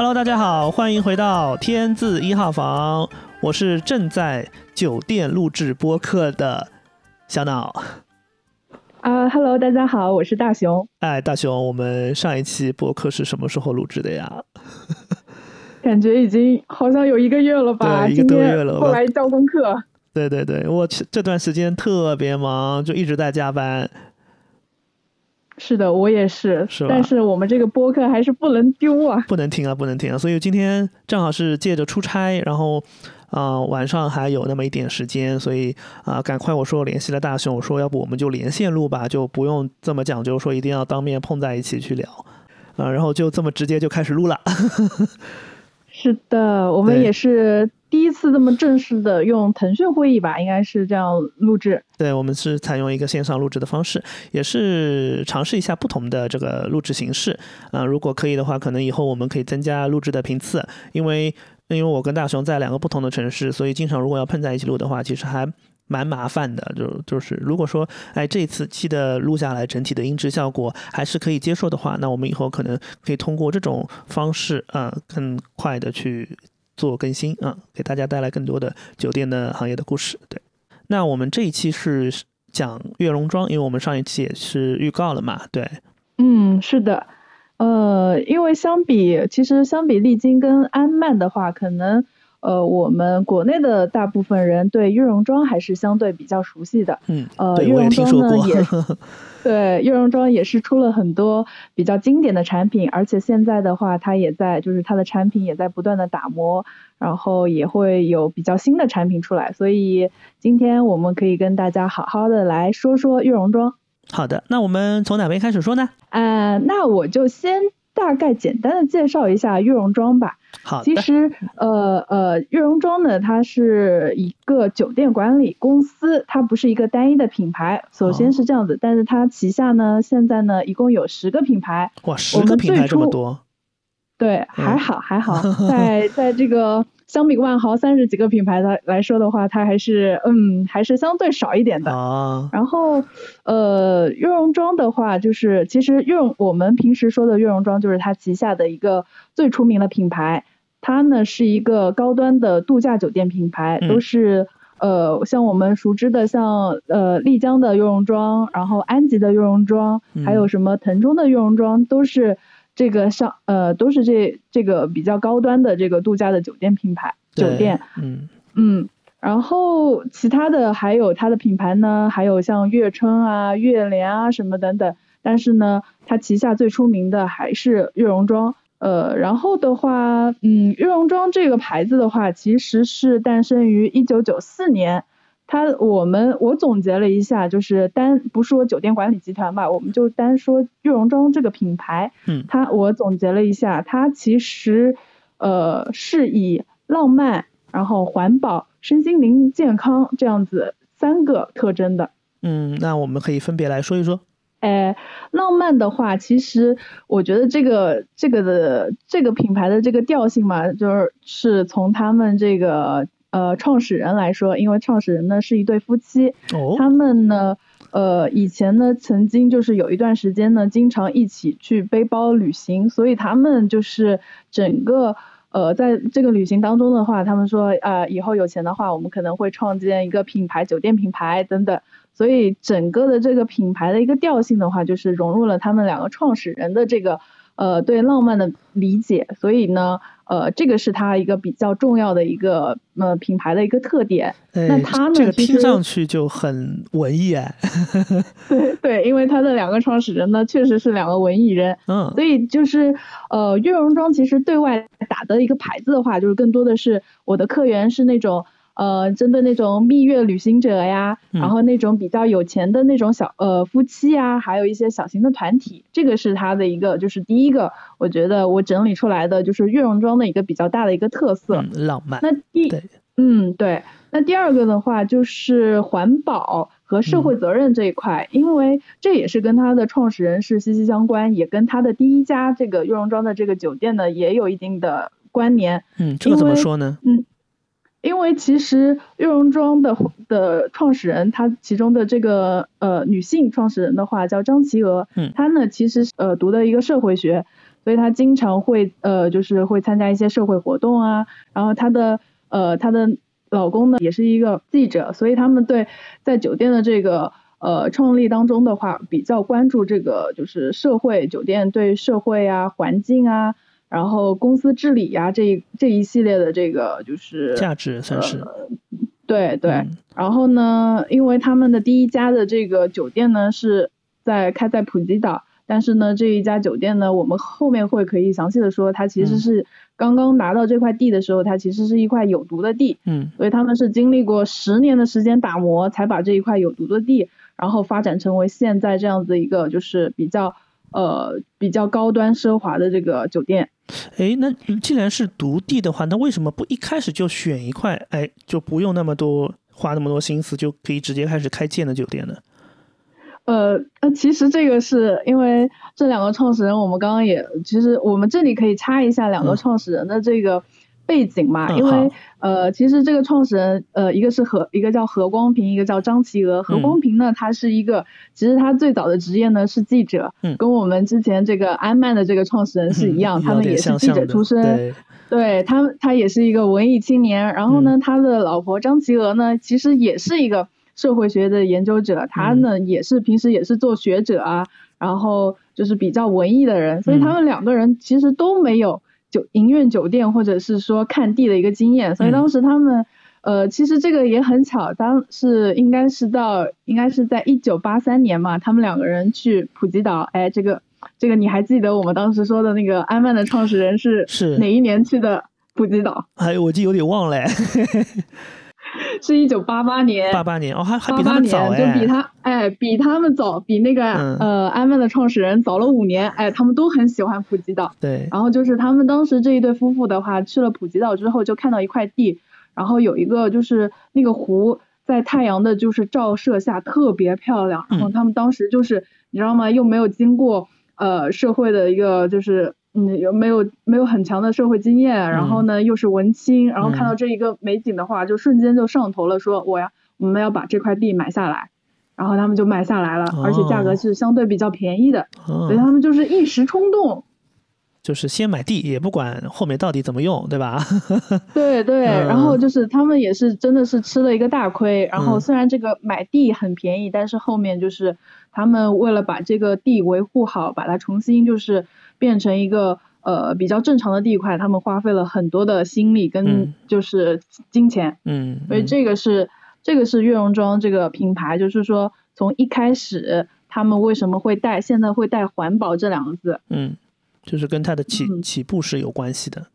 Hello，大家好，欢迎回到天字一号房，我是正在酒店录制播客的小脑。啊哈喽，大家好，我是大熊。哎，大熊，我们上一期播客是什么时候录制的呀？感觉已经好像有一个月了吧？对，一个多月了。后来交功课。对对对，我这段时间特别忙，就一直在加班。是的，我也是。但是我们这个播客还是不能丢啊！不能停啊，不能停啊！所以今天正好是借着出差，然后啊晚上还有那么一点时间，所以啊赶快我说联系了大熊，我说要不我们就连线录吧，就不用这么讲究，说一定要当面碰在一起去聊啊，然后就这么直接就开始录了。是的，我们也是第一次这么正式的用腾讯会议吧，应该是这样录制。对，我们是采用一个线上录制的方式，也是尝试一下不同的这个录制形式。啊，如果可以的话，可能以后我们可以增加录制的频次，因为因为我跟大雄在两个不同的城市，所以经常如果要碰在一起录的话，其实还。蛮麻烦的，就就是如果说，哎，这次期的录下来整体的音质效果还是可以接受的话，那我们以后可能可以通过这种方式啊，更快的去做更新啊，给大家带来更多的酒店的行业的故事。对，那我们这一期是讲悦榕庄，因为我们上一期也是预告了嘛，对。嗯，是的，呃，因为相比，其实相比丽晶跟安曼的话，可能。呃，我们国内的大部分人对悦榕庄还是相对比较熟悉的。嗯，呃，悦榕庄呢也，对，悦榕 庄也是出了很多比较经典的产品，而且现在的话，它也在，就是它的产品也在不断的打磨，然后也会有比较新的产品出来。所以今天我们可以跟大家好好的来说说悦榕庄。好的，那我们从哪边开始说呢？呃，那我就先大概简单的介绍一下悦榕庄吧。好，其实呃呃，悦榕庄呢，它是一个酒店管理公司，它不是一个单一的品牌。首先是这样子，但是它旗下呢，现在呢，一共有十个品牌。哇，十个品牌这么多？对，还好还好，在在这个相比万豪三十几个品牌的来说的话，它还是嗯还是相对少一点的。啊。然后呃，悦榕庄的话，就是其实悦榕我们平时说的悦榕庄，就是它旗下的一个最出名的品牌。它呢是一个高端的度假酒店品牌，都是呃像我们熟知的像呃丽江的悦榕庄，然后安吉的悦榕庄，还有什么腾冲的悦榕庄，都是这个上呃都是这这个比较高端的这个度假的酒店品牌酒店。嗯嗯，然后其他的还有它的品牌呢，还有像悦春啊、悦莲啊什么等等，但是呢，它旗下最出名的还是悦榕庄。呃，然后的话，嗯，悦榕庄这个牌子的话，其实是诞生于一九九四年。它我们我总结了一下，就是单不说酒店管理集团吧，我们就单说悦榕庄这个品牌。嗯。它我总结了一下，它其实呃是以浪漫、然后环保、身心灵健康这样子三个特征的。嗯，那我们可以分别来说一说。哎，浪漫的话，其实我觉得这个这个的这个品牌的这个调性嘛，就是是从他们这个呃创始人来说，因为创始人呢是一对夫妻，他们呢呃以前呢曾经就是有一段时间呢经常一起去背包旅行，所以他们就是整个呃在这个旅行当中的话，他们说啊以后有钱的话，我们可能会创建一个品牌，酒店品牌等等。所以整个的这个品牌的一个调性的话，就是融入了他们两个创始人的这个呃对浪漫的理解。所以呢，呃，这个是它一个比较重要的一个呃品牌的一个特点。那它呢，这个听上去就很文艺哎。对对，因为它的两个创始人呢，确实是两个文艺人。嗯。所以就是呃，悦榕庄其实对外打的一个牌子的话，就是更多的是我的客源是那种。呃，针对那种蜜月旅行者呀，然后那种比较有钱的那种小呃夫妻呀，还有一些小型的团体，这个是它的一个，就是第一个，我觉得我整理出来的就是悦榕庄的一个比较大的一个特色，浪漫。那第，嗯，对，那第二个的话就是环保和社会责任这一块，因为这也是跟它的创始人是息息相关，也跟它的第一家这个悦榕庄的这个酒店呢也有一定的关联。嗯，这个怎么说呢？嗯。因为其实悦榕庄的的创始人，他其中的这个呃女性创始人的话叫张琪娥，嗯，她呢其实呃读的一个社会学，所以她经常会呃就是会参加一些社会活动啊，然后她的呃她的老公呢也是一个记者，所以他们对在酒店的这个呃创立当中的话，比较关注这个就是社会酒店对社会啊环境啊。然后公司治理呀，这这一系列的这个就是价值算是，对对。然后呢，因为他们的第一家的这个酒店呢是在开在普吉岛，但是呢这一家酒店呢，我们后面会可以详细的说，它其实是刚刚拿到这块地的时候，它其实是一块有毒的地，嗯，所以他们是经历过十年的时间打磨，才把这一块有毒的地，然后发展成为现在这样子一个就是比较呃比较高端奢华的这个酒店。哎，那既然是独地的话，那为什么不一开始就选一块？哎，就不用那么多花那么多心思，就可以直接开始开建的酒店呢？呃，那其实这个是因为这两个创始人，我们刚刚也，其实我们这里可以插一下两个创始人的这个。背景嘛，因为呃，其实这个创始人呃，一个是何，一个叫何光平，一个叫张琪娥。何光平呢，他是一个，其实他最早的职业呢是记者，跟我们之前这个安曼的这个创始人是一样，他们也是记者出身。对他，他也是一个文艺青年。然后呢，他的老婆张琪娥呢，其实也是一个社会学的研究者，他呢也是平时也是做学者啊，然后就是比较文艺的人，所以他们两个人其实都没有。酒营运酒店或者是说看地的一个经验，所以当时他们，呃，其实这个也很巧，当是应该是到应该是在一九八三年嘛，他们两个人去普吉岛，哎，这个这个你还记得我们当时说的那个安曼的创始人是是哪一年去的普吉岛？哎，我记有点忘了。是一九八八年，八八年哦，还还比他们早就比他哎，比他们早，比那个呃安曼的创始人早了五年，哎，他们都很喜欢普吉岛。对，然后就是他们当时这一对夫妇的话，去了普吉岛之后，就看到一块地，然后有一个就是那个湖在太阳的就是照射下特别漂亮，然后他们当时就是你知道吗？又没有经过呃社会的一个就是。嗯，有没有没有很强的社会经验，然后呢又是文青，然后看到这一个美景的话，就瞬间就上头了，说我要我们要把这块地买下来，然后他们就买下来了，而且价格是相对比较便宜的，所以他们就是一时冲动，就是先买地，也不管后面到底怎么用，对吧？对对，然后就是他们也是真的是吃了一个大亏，然后虽然这个买地很便宜，但是后面就是他们为了把这个地维护好，把它重新就是。变成一个呃比较正常的地块，他们花费了很多的心力跟就是金钱，嗯，所以这个是这个是悦榕庄这个品牌，就是说从一开始他们为什么会带现在会带环保这两个字，嗯，就是跟它的起起步是有关系的，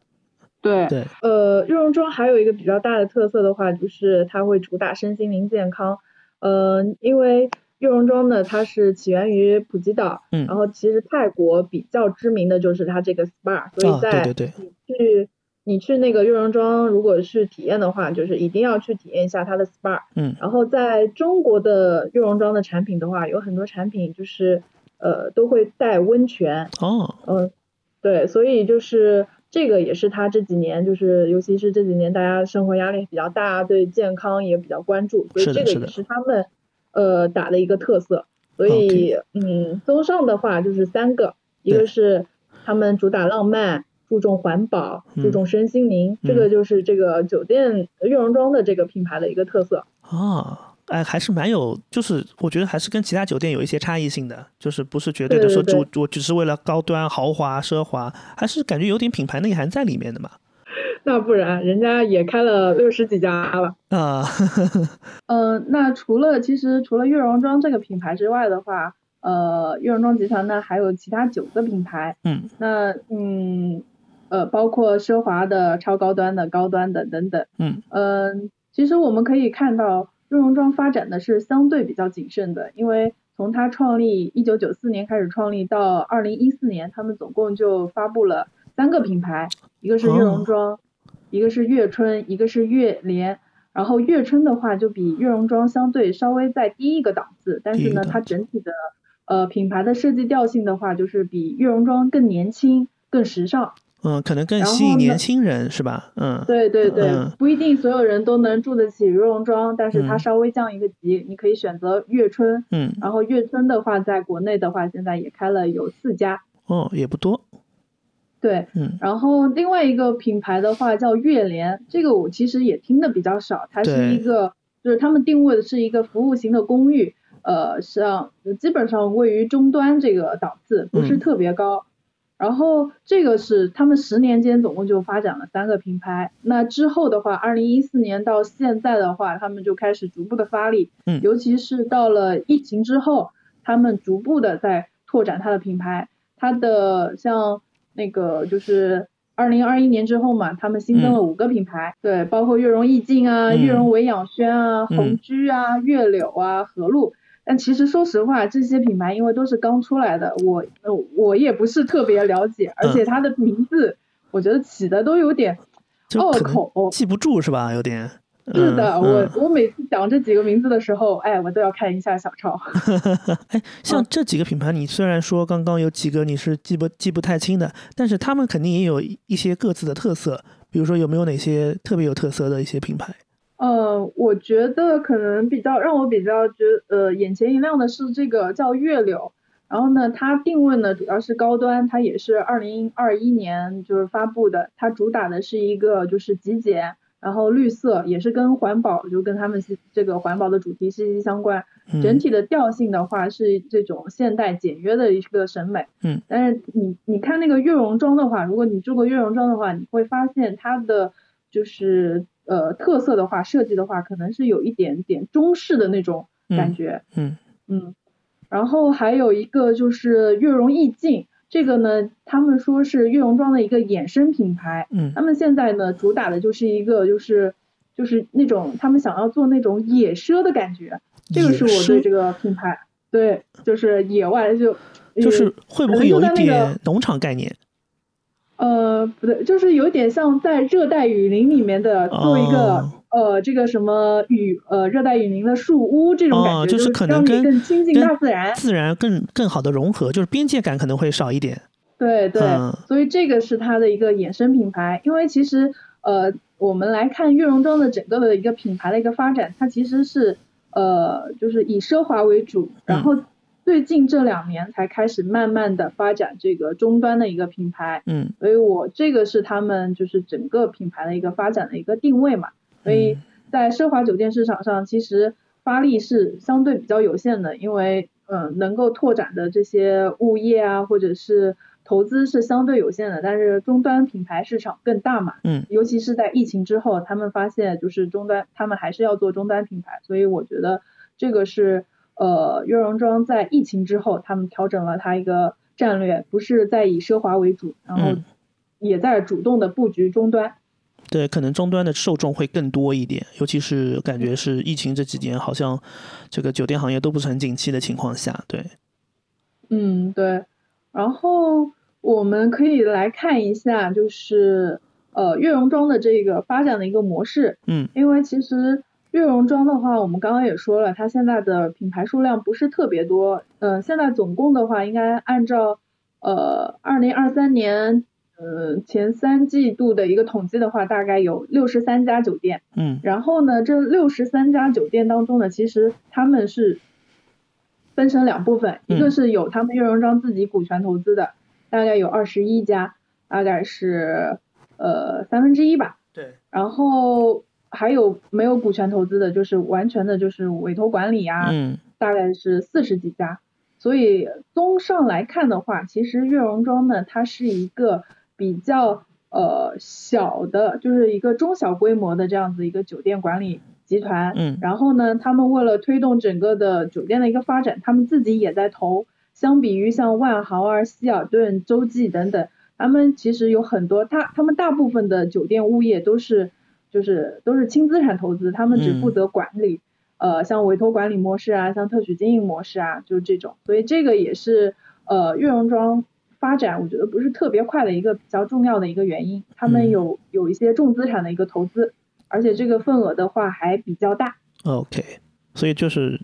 对对，呃，悦榕庄还有一个比较大的特色的话，就是它会主打身心灵健康，呃，因为。悦榕庄呢，它是起源于普吉岛，嗯，然后其实泰国比较知名的就是它这个 SPA，所以在你去你去那个悦榕庄，如果是体验的话，就是一定要去体验一下它的 SPA，嗯，然后在中国的悦榕庄的产品的话，有很多产品就是呃都会带温泉，哦，嗯，对，所以就是这个也是它这几年就是尤其是这几年大家生活压力比较大，对健康也比较关注，所以这个也是他们。呃，打的一个特色，所以嗯，综上的话就是三个，一个是他们主打浪漫，注重环保，注重身心灵，这个就是这个酒店悦榕庄的这个品牌的一个特色。啊，哎，还是蛮有，就是我觉得还是跟其他酒店有一些差异性的，就是不是绝对的说主我只是为了高端豪华奢华，还是感觉有点品牌内涵在里面的嘛。那不然，人家也开了六十几家了啊。嗯，那除了其实除了悦榕庄这个品牌之外的话，呃，悦榕庄集团呢还有其他九个品牌。嗯。那嗯呃，包括奢华的、超高端的、高端的等等。嗯。嗯，其实我们可以看到，悦榕庄发展的是相对比较谨慎的，因为从它创立一九九四年开始创立到二零一四年，他们总共就发布了三个品牌，一个是悦榕庄。一个是悦春，一个是悦莲，然后悦春的话就比悦容庄相对稍微再低一个档次，但是呢，它整体的呃品牌的设计调性的话，就是比悦容庄更年轻、更时尚。嗯，可能更吸引年轻人是吧？嗯，对对对，不一定所有人都能住得起悦容庄，但是它稍微降一个级，你可以选择悦春。嗯，然后悦春的话，在国内的话，现在也开了有四家。哦，也不多。对，嗯，然后另外一个品牌的话叫悦联，这个我其实也听的比较少，它是一个就是他们定位的是一个服务型的公寓，呃，像基本上位于中端这个档次，不是特别高。然后这个是他们十年间总共就发展了三个品牌，那之后的话，二零一四年到现在的话，他们就开始逐步的发力，嗯，尤其是到了疫情之后，他们逐步的在拓展它的品牌，它的像那个就是二零二一年之后嘛，他们新增了五个品牌，对，包括悦榕意境啊、悦榕维养轩啊、红居啊、悦柳啊、和路。但其实说实话，这些品牌因为都是刚出来的，我呃我也不是特别了解，而且它的名字我觉得起的都有点拗口，记不住是吧？有点。是的，我我每次讲这几个名字的时候，哎，我都要看一下小抄。哎，像这几个品牌，你虽然说刚刚有几个你是记不记不太清的，但是他们肯定也有一些各自的特色，比如说有没有哪些特别有特色的一些品牌？呃，我觉得可能比较让我比较觉呃眼前一亮的是这个叫月柳，然后呢，它定位呢主要是高端，它也是二零二一年就是发布的，它主打的是一个就是极简，然后绿色，也是跟环保就跟他们这个环保的主题息息相关。整体的调性的话是这种现代简约的一个审美。嗯。但是你你看那个悦榕庄的话，如果你住过悦榕庄的话，你会发现它的就是。呃，特色的话，设计的话，可能是有一点点中式的那种感觉。嗯嗯。然后还有一个就是月容意境，这个呢，他们说是悦榕庄的一个衍生品牌。嗯。他们现在呢，主打的就是一个就是就是那种他们想要做那种野奢的感觉。这个是我对这个品牌，对，就是野外就就是会不会有一点农场概念？呃，不对，就是有点像在热带雨林里面的做一个呃，这个什么雨呃，热带雨林的树屋这种感觉，就是可能跟更亲近大自然，自然更更好的融合，就是边界感可能会少一点。对对，所以这个是它的一个衍生品牌。因为其实呃，我们来看悦榕庄的整个的一个品牌的一个发展，它其实是呃，就是以奢华为主，然后。最近这两年才开始慢慢的发展这个终端的一个品牌，嗯，所以我这个是他们就是整个品牌的一个发展的一个定位嘛，所以在奢华酒店市场上其实发力是相对比较有限的，因为嗯能够拓展的这些物业啊或者是投资是相对有限的，但是终端品牌市场更大嘛，嗯，尤其是在疫情之后，他们发现就是终端他们还是要做终端品牌，所以我觉得这个是。呃，悦榕庄在疫情之后，他们调整了它一个战略，不是在以奢华为主，然后也在主动的布局终端。对，可能终端的受众会更多一点，尤其是感觉是疫情这几年，好像这个酒店行业都不是很景气的情况下，对。嗯，对。然后我们可以来看一下，就是呃，悦榕庄的这个发展的一个模式。嗯。因为其实。悦榕庄的话，我们刚刚也说了，它现在的品牌数量不是特别多。嗯，现在总共的话，应该按照呃二零二三年呃前三季度的一个统计的话，大概有六十三家酒店。嗯。然后呢，这六十三家酒店当中呢，其实他们是分成两部分，一个是有他们悦榕庄自己股权投资的，大概有二十一家，大概是呃三分之一吧。对。然后。还有没有股权投资的，就是完全的，就是委托管理啊，大概是四十几家。所以综上来看的话，其实悦榕庄呢，它是一个比较呃小的，就是一个中小规模的这样子一个酒店管理集团。嗯。然后呢，他们为了推动整个的酒店的一个发展，他们自己也在投。相比于像万豪啊、希尔顿、洲际等等，他们其实有很多，他他们大部分的酒店物业都是。就是都是轻资产投资，他们只负责管理，呃，像委托管理模式啊，像特许经营模式啊，就是这种。所以这个也是呃悦榕庄发展，我觉得不是特别快的一个比较重要的一个原因。他们有有一些重资产的一个投资，而且这个份额的话还比较大。OK，所以就是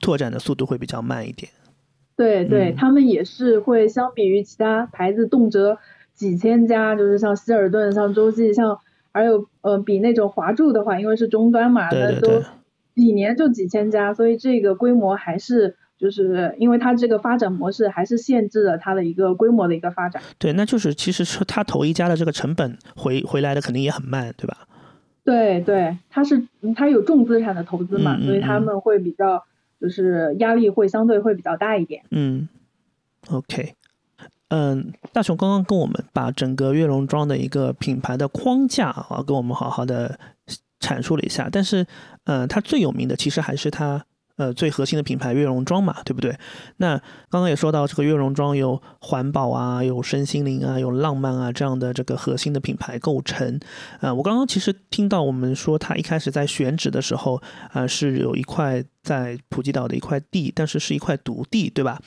拓展的速度会比较慢一点。对对，他们也是会相比于其他牌子，动辄几千家，就是像希尔顿、像洲际、像。还有呃，比那种华住的话，因为是终端嘛，那都几年就几千家，所以这个规模还是就是因为它这个发展模式还是限制了它的一个规模的一个发展。对，那就是其实是它投一家的这个成本回回来的肯定也很慢，对吧？对对，它是它有重资产的投资嘛，所以他们会比较就是压力会相对会比较大一点。嗯，OK，嗯，大雄刚刚跟我们把整个悦榕庄的一个品牌的框架啊，跟我们好好的阐述了一下，但是，嗯，它最有名的其实还是它。呃，最核心的品牌悦榕庄嘛，对不对？那刚刚也说到，这个悦榕庄有环保啊，有身心灵啊，有浪漫啊这样的这个核心的品牌构成。呃，我刚刚其实听到我们说，它一开始在选址的时候，啊，是有一块在普吉岛的一块地，但是是一块独地，对吧？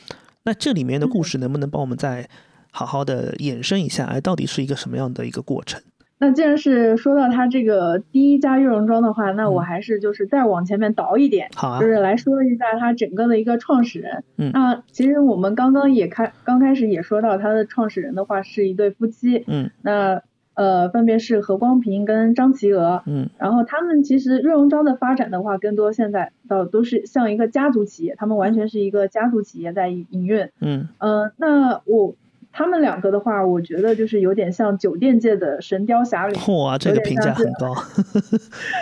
那这里面的故事能不能帮我们再好好的延伸一下？哎，到底是一个什么样的一个过程？那既然是说到他这个第一家悦榕庄的话，那我还是就是再往前面倒一点，好啊，就是来说一下他整个的一个创始人。嗯，那其实我们刚刚也开刚开始也说到他的创始人的话是一对夫妻。嗯，那呃分别是何光平跟张琪娥。嗯，然后他们其实瑞荣庄的发展的话，更多现在到都是像一个家族企业，他们完全是一个家族企业在营运。嗯，呃，那我。他们两个的话，我觉得就是有点像酒店界的神雕侠侣。哇，这个评价很高。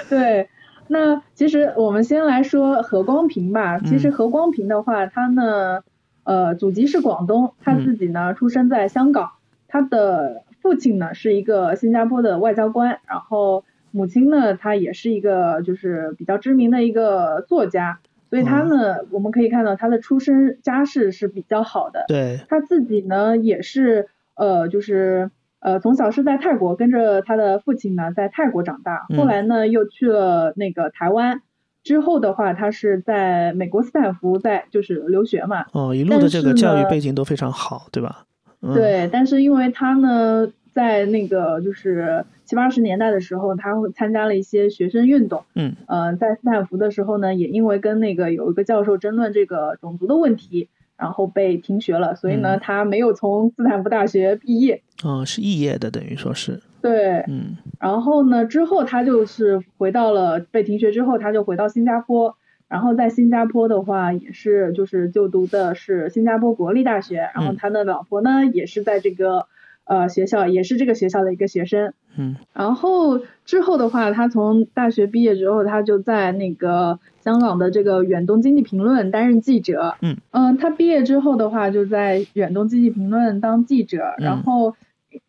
对，那其实我们先来说何光平吧。其实何光平的话，他呢，呃，祖籍是广东，他自己呢出生在香港，他的父亲呢是一个新加坡的外交官，然后母亲呢，她也是一个就是比较知名的一个作家。所以他呢，我们可以看到他的出身家世是比较好的。对，他自己呢也是呃，就是呃，从小是在泰国跟着他的父亲呢在泰国长大，后来呢又去了那个台湾，之后的话他是在美国斯坦福在就是留学嘛。哦，一路的这个教育背景都非常好，对吧？对，但是因为他呢在那个就是。七八十年代的时候，他会参加了一些学生运动。嗯，呃，在斯坦福的时候呢，也因为跟那个有一个教授争论这个种族的问题，然后被停学了。所以呢，他没有从斯坦福大学毕业。哦，是肄业的，等于说是。对。嗯。然后呢，之后他就是回到了被停学之后，他就回到新加坡。然后在新加坡的话，也是就是就读的是新加坡国立大学。然后他的老婆呢，也是在这个。呃，学校也是这个学校的一个学生，嗯，然后之后的话，他从大学毕业之后，他就在那个香港的这个远东经济评论担任记者，嗯，嗯，他毕业之后的话，就在远东经济评论当记者，然后，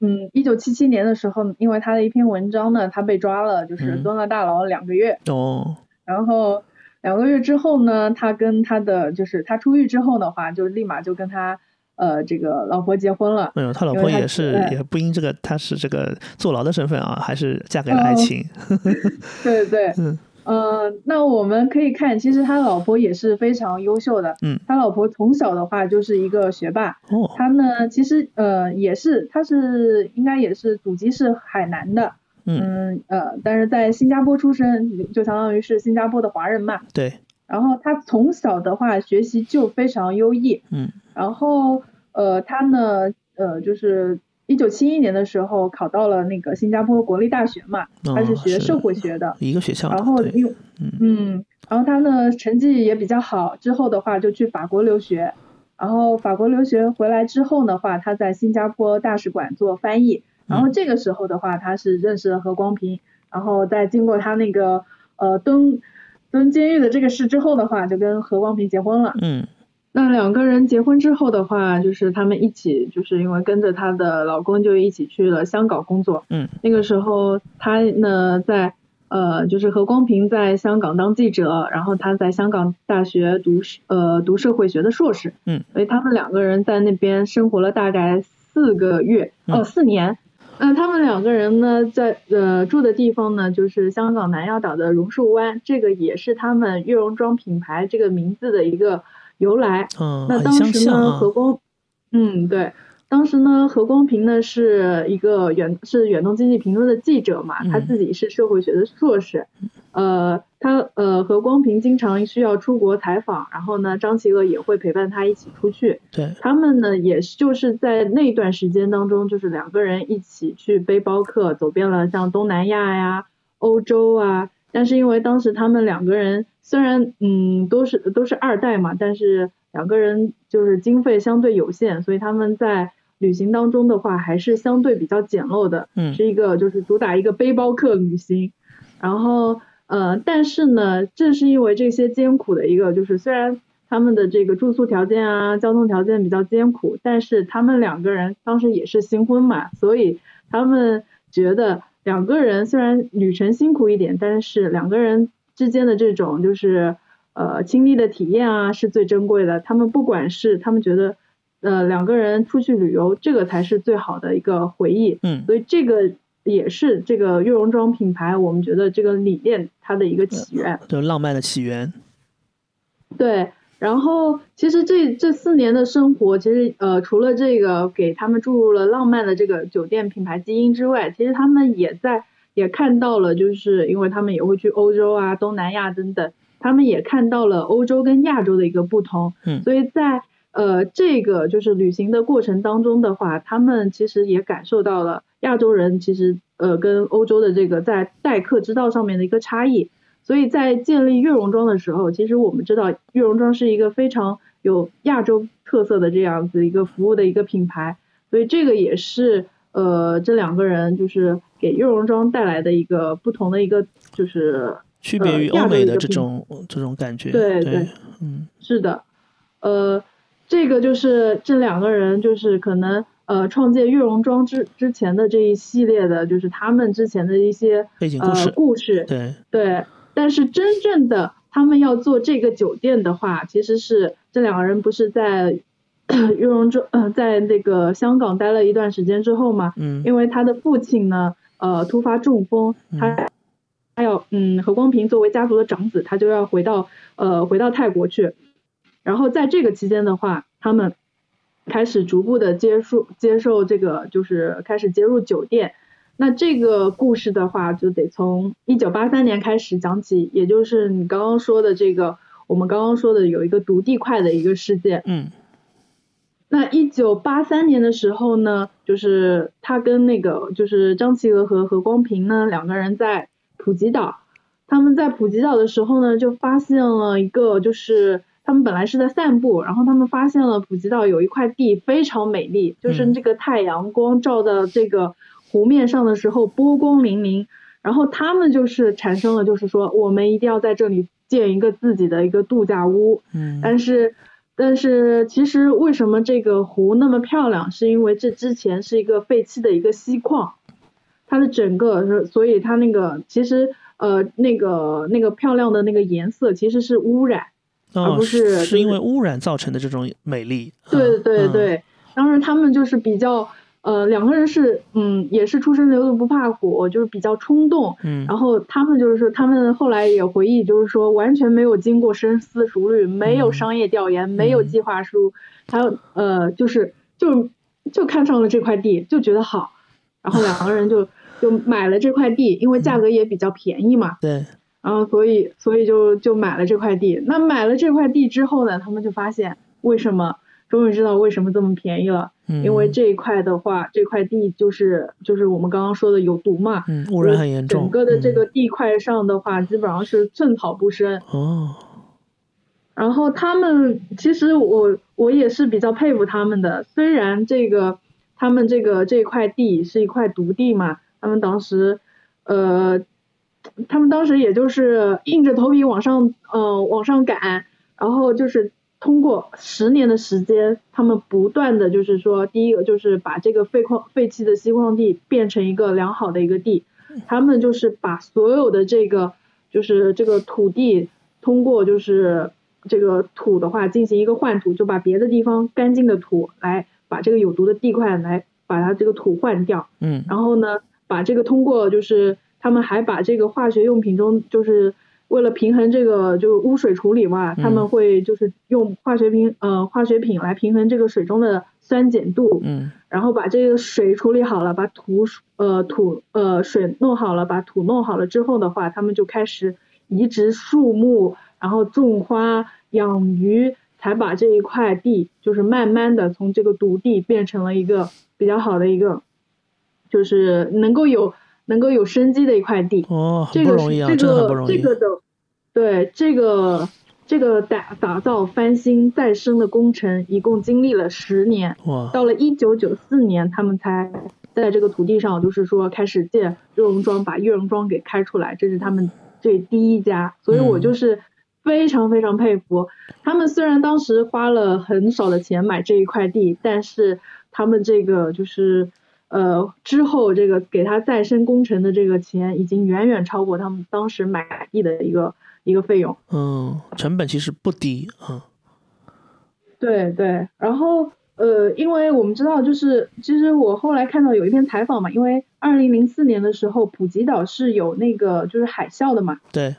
嗯，一九七七年的时候，因为他的一篇文章呢，他被抓了，就是蹲了大牢两个月，哦，然后两个月之后呢，他跟他的就是他出狱之后的话，就立马就跟他。呃，这个老婆结婚了。没有，他老婆也是，也不因这个，他是这个坐牢的身份啊，还是嫁给了爱情。对 对，嗯，呃，那我们可以看，其实他老婆也是非常优秀的。嗯，他老婆从小的话就是一个学霸。哦。他呢，其实呃也是，他是应该也是祖籍是海南的。嗯。呃，但是在新加坡出生，就相当于是新加坡的华人嘛。对。然后他从小的话学习就非常优异。嗯。然后。呃，他呢，呃，就是一九七一年的时候考到了那个新加坡国立大学嘛，他是学社会学的，一个学校。然后又，嗯，然后他呢成绩也比较好，之后的话就去法国留学，然后法国留学回来之后的话，他在新加坡大使馆做翻译，然后这个时候的话，他是认识了何光平，然后在经过他那个呃蹲蹲监狱的这个事之后的话，就跟何光平结婚了。嗯。那两个人结婚之后的话，就是他们一起，就是因为跟着她的老公就一起去了香港工作。嗯，那个时候她呢在呃，就是何光平在香港当记者，然后她在香港大学读呃读社会学的硕士。嗯，所以他们两个人在那边生活了大概四个月哦四年。那他们两个人呢在呃住的地方呢就是香港南丫岛的榕树湾，这个也是他们悦榕庄品牌这个名字的一个。由来，那当时呢，何光，嗯，对，当时呢，何光平呢是一个远是远东经济评论的记者嘛，他自己是社会学的硕士，呃，他呃何光平经常需要出国采访，然后呢，张琪娥也会陪伴他一起出去，对，他们呢也就是在那段时间当中，就是两个人一起去背包客走遍了像东南亚呀、欧洲啊，但是因为当时他们两个人。虽然嗯都是都是二代嘛，但是两个人就是经费相对有限，所以他们在旅行当中的话还是相对比较简陋的，嗯是一个就是主打一个背包客旅行。然后呃，但是呢，正是因为这些艰苦的一个，就是虽然他们的这个住宿条件啊、交通条件比较艰苦，但是他们两个人当时也是新婚嘛，所以他们觉得两个人虽然旅程辛苦一点，但是两个人之间的这种就是呃亲密的体验啊是最珍贵的。他们不管是他们觉得呃两个人出去旅游，这个才是最好的一个回忆。嗯所以这个也是这个悦榕庄品牌，我们觉得这个理念它的一个起源。就浪漫的起源。对，然后其实这这四年的生活，其实呃除了这个给他们注入了浪漫的这个酒店品牌基因之外，其实他们也在也看到了，就是因为他们也会去欧洲啊、东南亚等等，他们也看到了欧洲跟亚洲的一个不同，嗯所以在呃这个就是旅行的过程当中的话，他们其实也感受到了亚洲人其实呃跟欧洲的这个在待客之道上面的一个差异。所以在建立悦榕庄的时候，其实我们知道悦榕庄是一个非常有亚洲特色的这样子一个服务的一个品牌，所以这个也是呃这两个人就是给悦榕庄带来的一个不同的一个就是区别于欧美的这种这种感觉，对对对，嗯是的，呃，这个就是这两个人就是可能呃创建悦榕庄之之前的这一系列的，就是他们之前的一些呃背景故事，故事，对，对，但是真正的他们要做这个酒店的话，其实是这两个人不是在 悦榕庄呃在那个香港待了一段时间之后嘛，嗯因为他的父亲呢呃突发中风，他他要嗯何光平作为家族的长子，他就要回到呃回到泰国去，然后在这个期间的话，他们开始逐步的接受接受这个就是开始接入酒店。那这个故事的话，就得从一九八三年开始讲起，也就是你刚刚说的这个，我们刚刚说的有一个独地块的一个事件。嗯那一九八三年的时候呢，就是他跟那个就是张琪娥和何光平呢两个人在普吉岛，他们在普吉岛的时候呢，就发现了一个就是他们本来是在散步，然后他们发现了普吉岛有一块地非常美丽，就是嗯这个太阳光照到这个湖面上的时候波光粼粼，然后他们就是产生了就是说我们一定要在这里建一个自己的一个度假屋，嗯但是，但是其实为什么这个湖那么漂亮？是因为这之前是一个废弃的一个锡矿，它的整个是，所以它那个其实呃那个那个漂亮的那个颜色其实是污染。而哦，不是是因就是为污染造成的这种美丽，对对对，当时他们就是比较呃两个人是嗯也是初生牛犊不怕虎，就是比较冲动。嗯。然后他们就是说，他们后来也回忆，就是说完全没有经过深思熟虑，没有嗯。商业调研，没有。嗯计划书，还有呃，就是就就看上了这块地，就觉得好，然后两个人就 就买了这块地，因为价格也比较便宜嘛，对，然后所以所以就就买了这块地。那买了这块地之后呢，他们就发现为什么，终于知道为什么这么便宜了，嗯因为这一块的话，这块地就是就是我们刚刚说的有毒嘛，嗯污染很严重，整个的这嗯个地块上的话，基本上是寸草不生。哦，然后他们其实我我也是比较佩服他们的，虽然这个他们这个这块地是一块独地嘛，他们当时呃，他们当时也就是硬着头皮往上呃往上赶，然后就是通过十年的时间，他们不断的就是说，第一个就是把这个废矿废弃的锡矿地变成一个良好的一个地，他们就是把所有的这个就是这个土地通过就是这个土的话进行一个换土，就把别的地方干净的土来把这个有毒的地块来把它这个土换掉，嗯。然后呢，把这个通过就是他们还把这个化学用品中就是为了平衡这个就污水处理嘛，他们嗯。会就是用化学品呃化学品来平衡这个水中的酸碱度，嗯。然后把这个水处理好了，把土呃土呃水弄好了，把土弄好了之后的话，他们就开始移植树木，然后种花、养鱼，才把这一块地就是慢慢的从这个毒地变成了一个比较好的一个，就是能够有能够有生机的一块地。这个是不容易啊，这个这个的，对这个这个打打造翻新再生的工程一共经历了十年，哇，到了一九九四年，他们才在这个土地上，就是说开始建热熔庄，把热熔庄给开出来，这是他们这第一家，所以我就是非常非常佩服他们。虽然当时花了很少的钱买这一块地，但是他们这个就是呃之后这个给他再生工程的这个钱，已经远远超过他们当时买地的一个。一个费用，嗯，成本其实不低，嗯，对对，然后呃，因为我们知道，就是其实我后来看到有一篇采访嘛，因为二零零四年的时候，普吉岛是有那个就是海啸的嘛，对，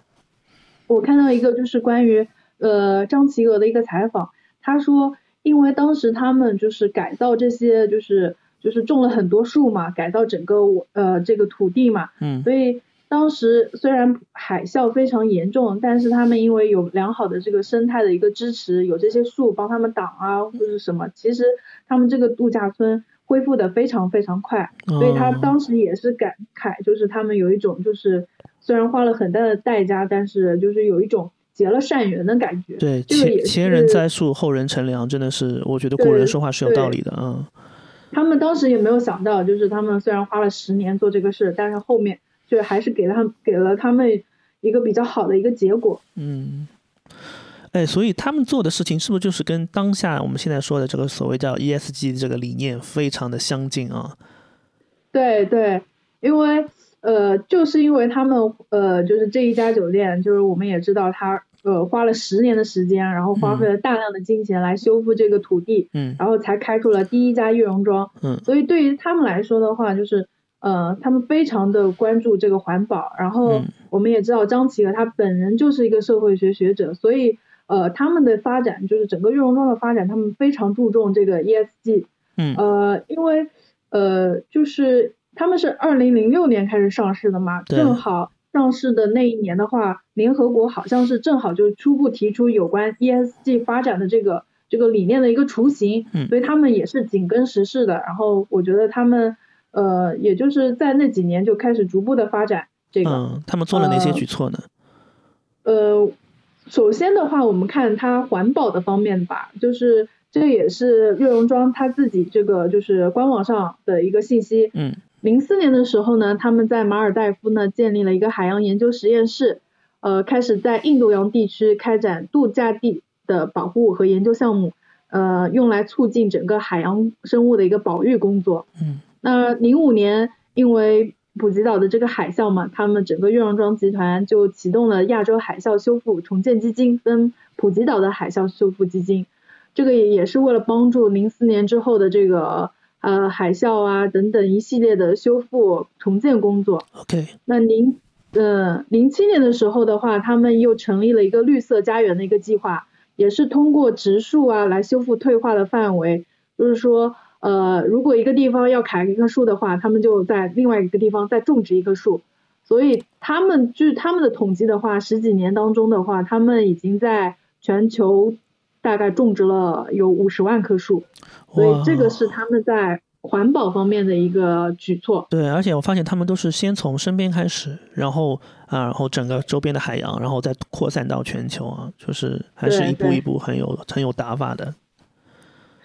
我看到一个就是关于呃张琪娥的一个采访，他说，因为当时他们就是改造这些，就是就是种了很多树嘛，改造整个我呃这个土地嘛，嗯，所以。当时虽然海啸非常严重，但是他们因为有良好的这个生态的一个支持，有这些树帮他们挡啊，或者什么，其实他们这个度假村恢复的非常非常快。所以他当时也是感慨，就是他们有一种就是虽然花了很大的代价，但是就是有一种结了善缘的感觉。对，前前人栽树，后人乘凉，真的是我觉得古人说话是有道理的嗯。他们当时也没有想到，就是他们虽然花了十年做这个事，但是后面。就，还是给他给了他们一个比较好的一个结果。嗯，哎，所以他们做的事情是不是就是跟当下我们现在说的这个所谓叫 ESG 这个理念非常的相近啊？对对，因为呃，就是因为他们呃，就是这一家酒店，就是我们也知道他呃花了十年的时间，然后花费了大量的金钱来修复这个土地，嗯，然后才开出了第一家悦榕庄，嗯，所以对于他们来说的话，就是。呃，他们非常的关注这个环保，然后我们也知道张琪和他本人就是一个社会学学者，所以呃，他们的发展就是整个悦榕庄的发展，他们非常注重这个 ESG。嗯。呃，因为呃，就是他们是二零零六年开始上市的嘛，正好上市的那一年的话，联合国好像是正好就初步提出有关 ESG 发展的这个这个理念的一个雏形，所以他们也是紧跟时事的。然后我觉得他们。呃，也就是在那几年就开始逐步的发展这个。嗯，他们做了哪些举措呢？呃，首先的话，我们看它环保的方面吧，就是这也是悦榕庄它自己这个就是官网上的一个信息。嗯。零四年的时候呢，他们在马尔代夫呢建立了一个海洋研究实验室，呃，开始在印度洋地区开展度假地的保护和研究项目，呃，用来促进整个海洋生物的一个保育工作。嗯。那零五年，因为普吉岛的这个海啸嘛，他们整个悦榕庄集团就启动了亚洲海啸修复重建基金跟普吉岛的海啸修复基金，这个也也是为了帮助零四年之后的这个呃海啸啊等等一系列的修复重建工作。OK。那零呃零七年的时候的话，他们又成立了一个绿色家园的一个计划，也是通过植树啊来修复退化的范围，就是说。呃，如果一个地方要砍一棵树的话，他们就在另外一个地方再种植一棵树。所以他们据他们的统计的话，十几年当中的话，他们已经在全球大概种植了有五十万棵树。所以这个是他们在环保方面的一个举措。对，而且我发现他们都是先从身边开始，然后啊，然后整个周边的海洋，然后再扩散到全球啊，就是还是一步一步很有很有打法的。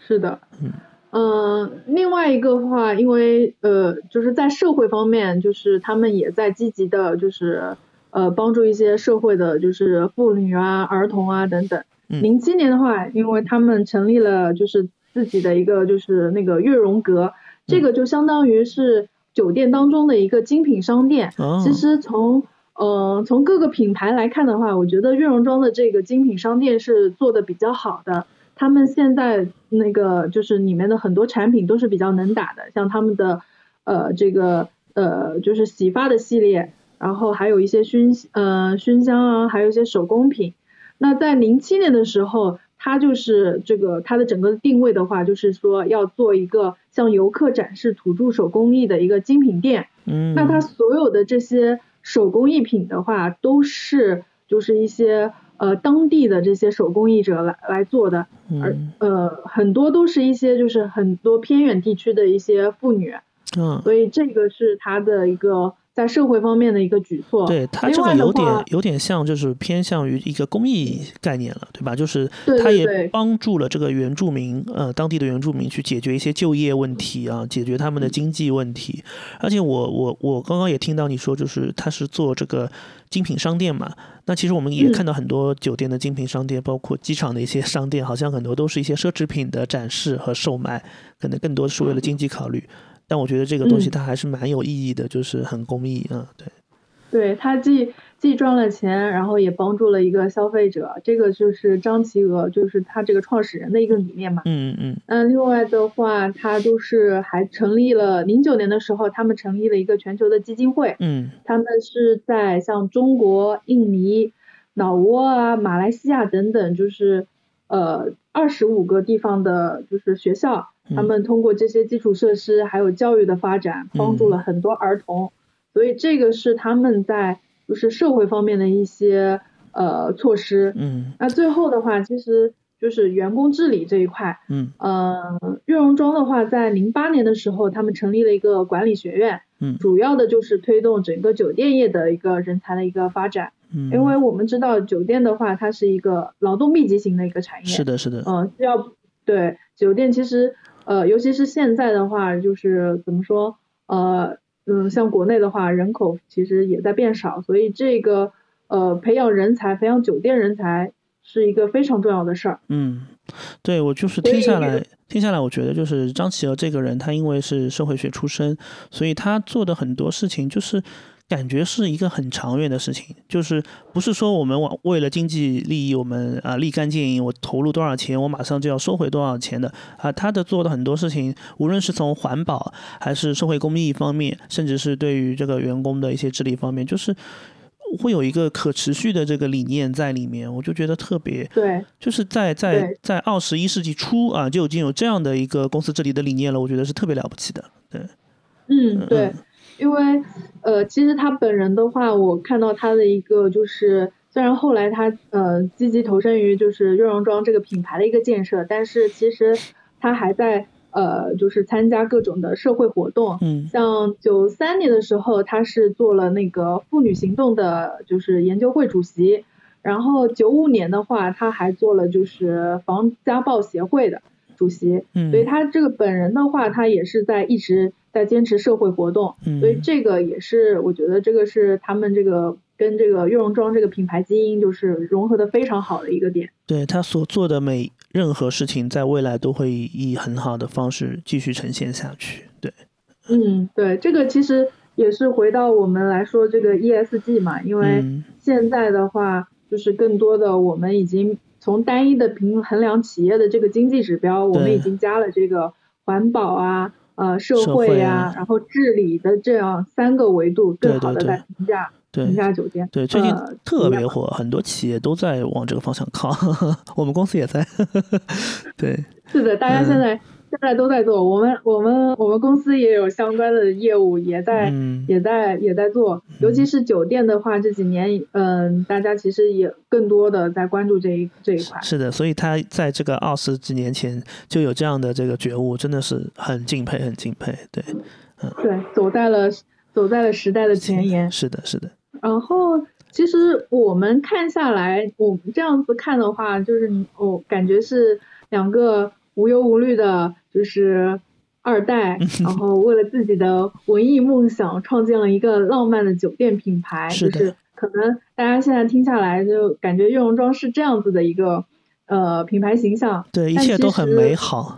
是的，嗯。嗯，另外一个话，因为呃，就是在社会方面，就是他们也在积极的，就是呃，帮助一些社会的，就是妇女啊、儿童啊等等。零七年的话，因为他们成立了就是自己的一个就是那个悦榕阁，这个就相当于是酒店当中的一个精品商店。其实从呃从各个品牌来看的话，我觉得悦榕庄的这个精品商店是做的比较好的。他们现在那个就是里面的很多产品都是比较能打的，像他们的呃这个呃就是洗发的系列，然后还有一些熏呃熏香啊，还有一些手工品。那在零七年的时候，它就是这个它的整个定位的话，就是说要做一个向游客展示土著手工艺的一个精品店。嗯。那它所有的这些手工艺品的话，都是就是一些。呃，当地的这些手工艺者来来做的，而呃很多都是一些就是很多偏远地区的一些妇女，嗯，所以这个是它的一个在社会方面的一个举措。对它这个有点有点像，就是偏向于一个公益概念了，对吧？就是它也帮助了这个原住民，呃，当地的原住民去解决一些就业问题啊，解决他们的经济问题。而且我我我刚刚也听到你说，就是他是做这个精品商店嘛。那其实我们也看到很多酒店的精品商店，包括机场的一些商店，好像很多都是一些奢侈品的展示和售卖，可能更多是为了经济考虑。但我觉得这个东西它还是蛮有意义的，就是很公益啊，对。对，它既既赚了钱，然后也帮助了一个消费者，这个就是张琪娥，就是他这个创始人的一个理念嘛。嗯嗯。嗯，另外的话，他就是还成立了零九年的时候，他们成立了一个全球的基金会。嗯。他们是在像中国、印尼、老挝啊、马来西亚等等，就是呃二十五个地方的，就是学校。他们通过这些基础设施还有教育的发展，帮助了很多儿童，所以这个是他们在就是社会方面的一些呃措施。嗯，那最后的话，其实就是员工治理这一块。嗯，呃，悦榕庄的话，在零八年的时候，他们成立了一个管理学院。嗯，主要的就是推动整个酒店业的一个人才的一个发展。嗯，因为我们知道酒店的话，它是一个劳动密集型的一个产业。是的，是的。嗯，需要对酒店其实。呃，尤其是现在的话，就是怎么说，呃，嗯，像国内的话，人口其实也在变少，所以这个呃，培养人才、培养酒店人才是一个非常重要的事儿。嗯，对我就是听下来，听下来，我觉得就是张琪儿这个人，他因为是社会学出身，所以他做的很多事情就是。感觉是一个很长远的事情，就是不是说我们往为了经济利益，我们啊立竿见影，我投入多少钱，我马上就要收回多少钱的啊。他的做的很多事情，无论是从环保还是社会公益方面，甚至是对于这个员工的一些治理方面，就是会有一个可持续的这个理念在里面。我就觉得特别对，就是在在在二十一世纪初啊，就已经有这样的一个公司治理的理念了。我觉得是特别了不起的。对，嗯，对。因为，呃，其实他本人的话，我看到他的一个就是，虽然后来他呃积极投身于就是悦榕庄这个品牌的一个建设，但是其实他还在呃就是参加各种的社会活动。嗯。像九三年的时候，他是做了那个妇女行动的，就是研究会主席。然后九五年的话，他还做了就是防家暴协会的主席。嗯。所以他这个本人的话，他也是在一直。在坚持社会活动，所以这个也是我觉得这个是他们这个跟这个悦榕庄这个品牌基因就是融合的非常好的一个点。对他所做的每任何事情，在未来都会以很好的方式继续呈现下去。对，嗯，对，这个其实也是回到我们来说这个 ESG 嘛，因为现在的话就是更多的我们已经从单一的评衡量企业的这个经济指标，我们已经加了这个环保啊。呃，社会呀，然后治理的这样三个维度，更好的来评价评价酒店。对，最近特别火，很多企业都在往这个方向靠，我们公司也在。对，是的，大家现在。现在都在做，我们我们我们公司也有相关的业务，也在也在也在做，尤其是酒店的话，这几年嗯，大家其实也更多的在关注这一这一块。是的，所以他在这个二十几年前就有这样的这个觉悟，真的是很敬佩，很敬佩。对，嗯，对，走在了走在了时代的前沿。是的，是的。然后其实我们看下来，我们这样子看的话，就是我感觉是两个。无忧无虑的，就是二代，然后为了自己的文艺梦想，创建了一个浪漫的酒店品牌。就是可能大家现在听下来，就感觉悦榕庄是这样子的一个呃品牌形象。对，一切都很美好。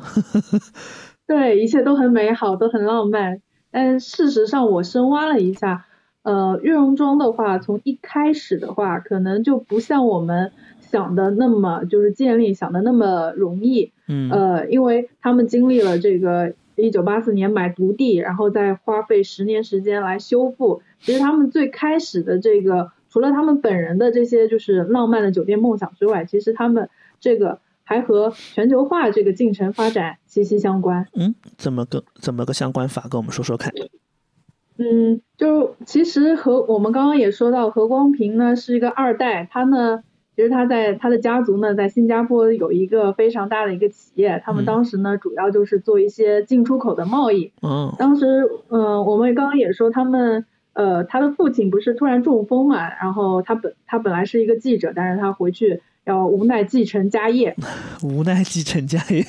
对，一切都很美好，都很浪漫。但事实上，我深挖了一下，呃，悦榕庄的话，从一开始的话，可能就不像我们。想的那么就是建立想的那么容易，嗯，呃，因为他们经历了这个一九八四年买独地，然后再花费十年时间来修复。其实他们最开始的这个，除了他们本人的这些就是浪漫的酒店梦想之外，其实他们这个还和全球化这个进程发展息息相关。嗯，怎么个怎么个相关法？跟我们说说看。嗯，就其实和我们刚刚也说到，何光平呢是一个二代，他呢。其实他在他的家族呢，在新加坡有一个非常大的一个企业，他们当时呢主要就是做一些进出口的贸易。嗯。当时，嗯，我们刚刚也说他们，呃，他的父亲不是突然中风嘛，然后他本他本来是一个记者，但是他回去要无奈继承家业，无奈继承家业。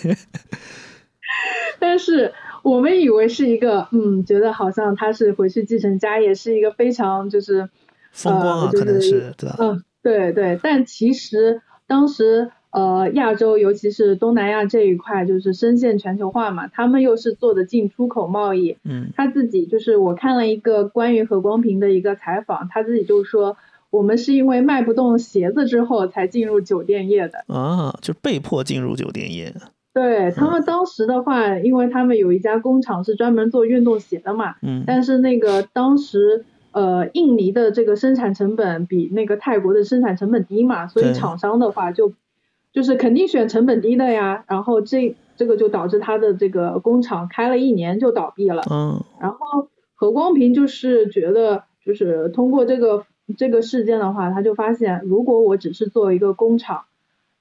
但是我们以为是一个，嗯，觉得好像他是回去继承家业，是一个非常就是风光啊，可能是对吧？嗯，对对，但其实当时。呃，亚洲尤其是东南亚这一块，就是深陷全球化嘛，他们又是做的进出口贸易。嗯，他自己就是我看了一个关于何光平的一个采访，他自己就说，我们是因为卖不动鞋子之后才进入酒店业的。啊，就被迫进入酒店业。对他们当时的话，因为他们有一家工厂是专门做运动鞋的嘛。嗯。但是那个当时，呃，印尼的这个生产成本比那个泰国的生产成本低嘛，所以厂商的话就。就是肯定选成本低的呀，然后这这个就导致他的这个工厂开了一年就倒闭了。嗯，然后何光平就是觉得，就是通过这个这个事件的话，他就发现，如果我只是做一个工厂，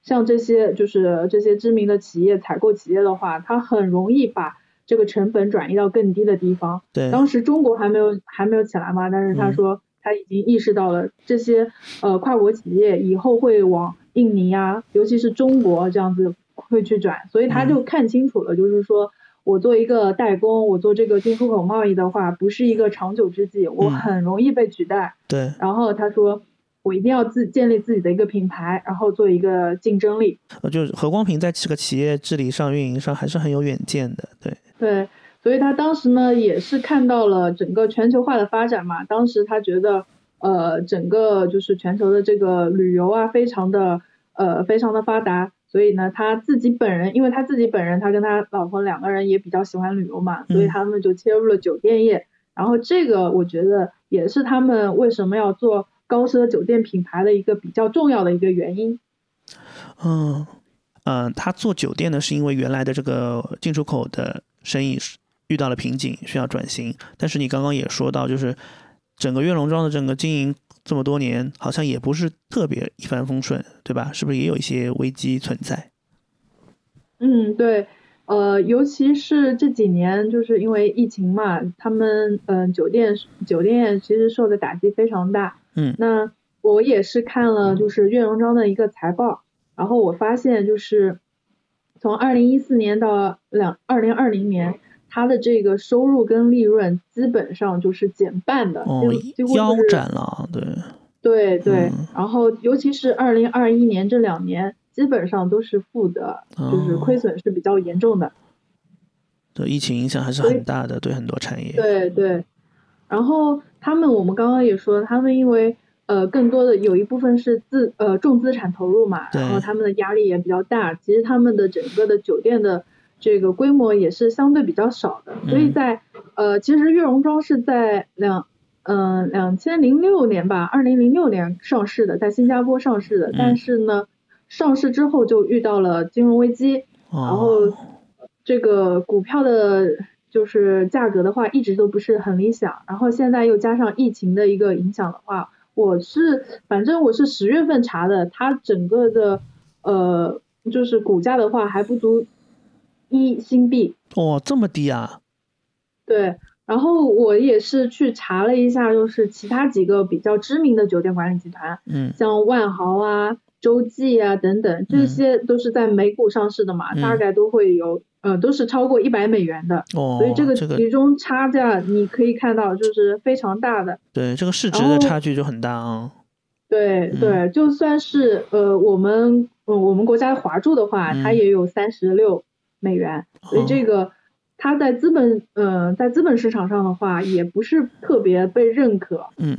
像这些就是这些知名的企业采购企业的话，他很容易把这个成本转移到更低的地方。对，当时中国还没有还没有起来嘛，但是他说他已经意识到了这些呃跨国企业以后会往。印尼啊，尤其是中国这样子会去转，所以他就看清楚了，就是说我做一个代工，我做这个进出口贸易的话，不是一个长久之计，我很容易被取代。对。然后他说，我一定要自建立自己的一个品牌，然后做一个竞争力。呃，就是何光平在这个企业治理上、运营上还是很有远见的，对。对，所以他当时呢也是看到了整个全球化的发展嘛，当时他觉得。呃，整个就是全球的这个旅游啊，非常的呃，非常的发达，所以呢，他自己本人，因为他自己本人，他跟他老婆两个人也比较喜欢旅游嘛，所以他们就切入了酒店业。然后这个我觉得也是他们为什么要做高奢酒店品牌的一个比较重要的一个原因。嗯嗯，他做酒店呢，是因为原来的这个进出口的生意遇到了瓶颈，需要转型。但是你刚刚也说到，就是。整个悦龙庄的整个经营这么多年，好像也不是特别一帆风顺，对吧？是不是也有一些危机存在？嗯，对，呃，尤其是这几年，就是因为疫情嘛，他们嗯酒店酒店其实受的打击非常大。嗯，那我也是看了就是月龙庄的一个财报，然后我发现就是从二零一四年到两二零二零年。它的这个收入跟利润基本上就是减半的，几乎腰斩了，对，对对。然后尤其是二零二一年这两年，基本上都是负的，就是亏损是比较严重的。对，疫情影响还是很大的，对很多产业。对对。然后他们，我们刚刚也说，他们因为呃更多的有一部分是资呃重资产投入嘛，然后他们的压力也比较大。其实他们的整个的酒店的。这个规模也是相对比较少的，所以在呃，其实悦榕庄是在两嗯两千零六年吧，二零零六年上市的，在新加坡上市的，但是呢，上市之后就遇到了金融危机，然后这个股票的就是价格的话一直都不是很理想，然后现在又加上疫情的一个影响的话，我是反正我是十月份查的，它整个的呃就是股价的话还不足。一新币哦，这么低啊？对，然后我也是去查了一下，就是其他几个比较知名的酒店管理集团，嗯，像万豪啊、洲际啊等等，这些都是在美股上市的嘛，大概都会有，呃，都是超过一百美元的，哦，所以这个其中差价你可以看到就是非常大的，对，这个市值的差距就很大啊。对对，就算是呃我们呃我们国家华住的话，它也有三十六。美元，所以这个它在资本，呃，在资本市场上的话，也不是特别被认可。嗯，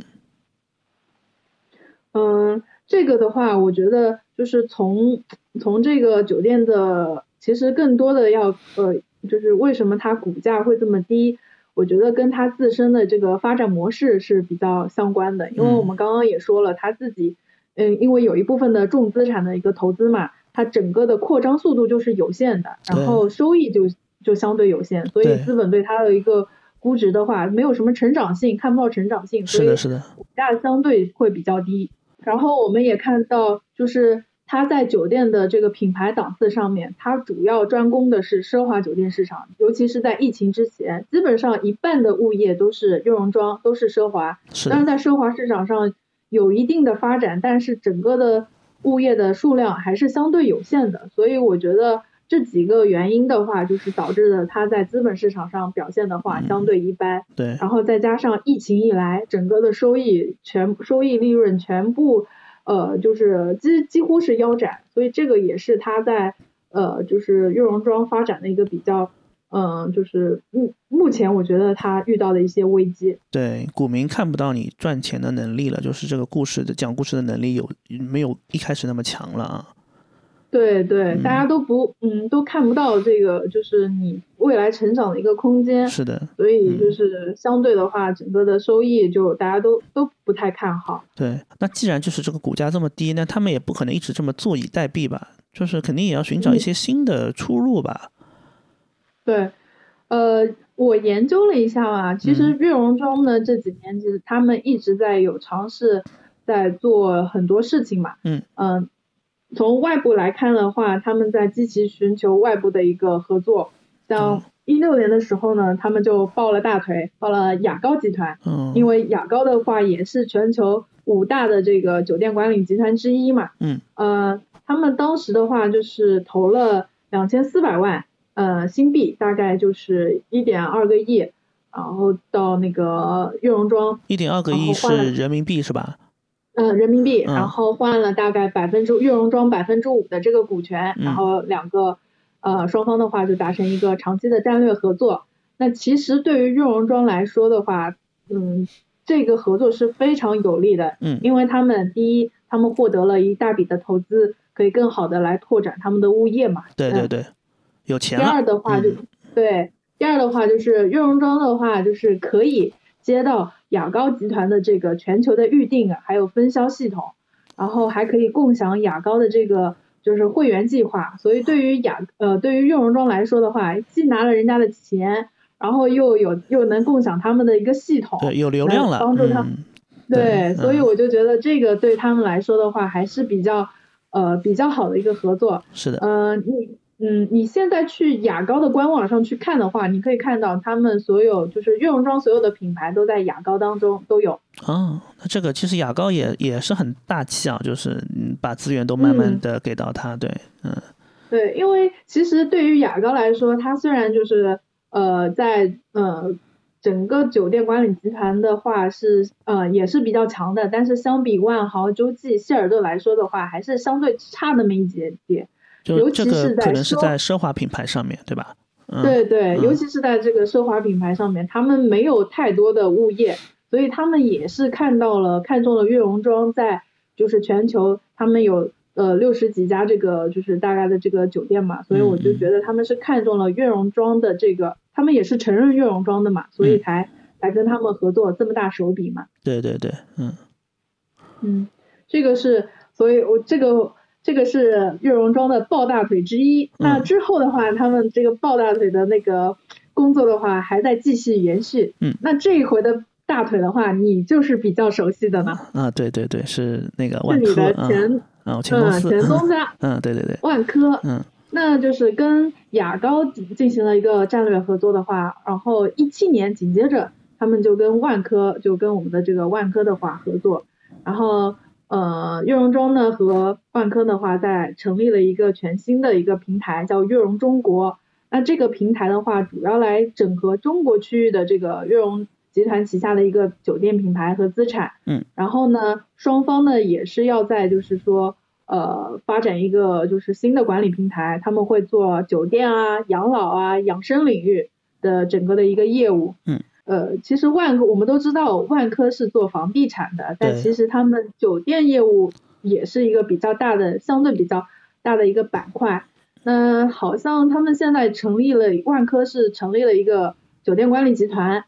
嗯，这个的话，我觉得就是从从这个酒店的，其实更多的要，呃，就是为什么它股价会这么低？我觉得跟它自身的这个发展模式是比较相关的，因为我们刚刚也说了，它自己，嗯，因为有一部分的重资产的一个投资嘛。它整个的扩张速度就是有限的，然后收益就就相对有限，所以资本对它的一个估值的话，没有什么成长性，看不到成长性，是的，是的，股价相对会比较低。然后我们也看到，就是它在酒店的这个品牌档次上面，它主要专攻的是奢华酒店市场，尤其是在疫情之前，基本上一半的物业都是优容庄，都是奢华。是当然，在奢华市场上有一定的发展，但是整个的物业的数量还是相对有限的，所以我觉得。这几个原因的话，就是导致了它在资本市场上表现的话相对一般。对，然后再加上疫情以来，整个的收益全收益利润全部呃就是几几乎是腰斩，所以这个也是它在呃就是悦榕庄发展的一个比较嗯就是目目前我觉得它遇到的一些危机。对，股民看不到你赚钱的能力了，就是这个故事的讲故事的能力有没有一开始那么强了啊？对对，大家都不嗯都看不到这个，就是你未来成长的一个空间。是的，所以就是相对的话，整个的收益就大家都都不太看好。对，那既然就是这个股价这么低，那他们也不可能一直这么坐以待毙吧？就是肯定也要寻找一些新的出路吧？对，呃，我研究了一下嘛，其实悦榕庄呢这几年其实他们一直在有尝试在做很多事情嘛。嗯嗯。从外部来看的话，他们在积极寻求外部的一个合作。像一六年的时候呢，他们就抱了大腿，抱了雅高集团。嗯。因为雅高的话也是全球五大的这个酒店管理集团之一嘛。嗯。呃，他们当时的话就是投了两千四百万呃新币，大概就是一点二个亿，然后到那个悦榕庄。一点二个亿是人民币是吧？嗯，人民币，然后换了大概百分之悦榕庄百分之五的这个股权，然后两个呃双方的话就达成一个长期的战略合作。那其实对于悦榕庄来说的话，嗯，这个合作是非常有利的，嗯，因为他们第一，他们获得了一大笔的投资，可以更好的来拓展他们的物业嘛。对对对，有钱第二的话就对，第二的话就是悦榕庄的话就是可以接到。雅高集团的这个全球的预订还有分销系统，然后还可以共享雅高的这个就是会员计划，所以对于雅呃对于悦榕庄来说的话，既拿了人家的钱，然后又有又能共享他们的一个系统，对，有流量了，帮助他们。对，所以我就觉得这个对他们来说的话，还是比较呃比较好的一个合作。是的。嗯，你。嗯，你现在去雅高的官网上去看的话，你可以看到他们所有就是悦榕庄所有的品牌都在雅高当中都有。哦，那这个其实雅高也也是很大气啊，就是把资源都慢慢的给到他，对，嗯。对，因为其实对于雅高来说，它虽然就是呃在呃整个酒店管理集团的话是呃也是比较强的，但是相比万豪、洲际、希尔顿来说的话，还是相对差那么一点点。就这个可能是在奢华品牌上面对吧？对对，尤其是在这个奢华品牌上面，他们没有太多的物业，所以他们也是看到了看中了悦榕庄在就是全球，他们有呃六十几家这个就是大概的这个酒店嘛，所以我就觉得他们是看中了悦榕庄的这个，他们也是承认悦榕庄的嘛，所以才才跟他们合作这么大手笔嘛。对对对，嗯嗯，这个是，所以我这个。这个是悦榕庄的抱大腿之一。那之后的话，他们这个抱大腿的那个工作的话，还在继续延续。嗯，那这一回的大腿的话，你就是比较熟悉的呢。啊，对对对，是那个万科。是你的前啊，前公司。前东家。嗯，对对对。万科。嗯。那就是跟雅高进行了一个战略合作的话，然后一七年紧接着他们就跟万科就跟我们的这个万科的话合作，然后。呃，悦榕庄呢和万科的话，在成立了一个全新的一个平台，叫悦榕中国。那这个平台的话，主要来整合中国区域的这个悦榕集团旗下的一个酒店品牌和资产。嗯。然后呢，双方呢也是要在就是说，呃，发展一个就是新的管理平台，他们会做酒店啊、养老啊、养生领域的整个的一个业务。嗯。呃，其实万科我们都知道，万科是做房地产的，但其实他们酒店业务也是一个比较大的、相对比较大的一个板块。那好像他们现在成立了，万科是成立了一个酒店管理集团，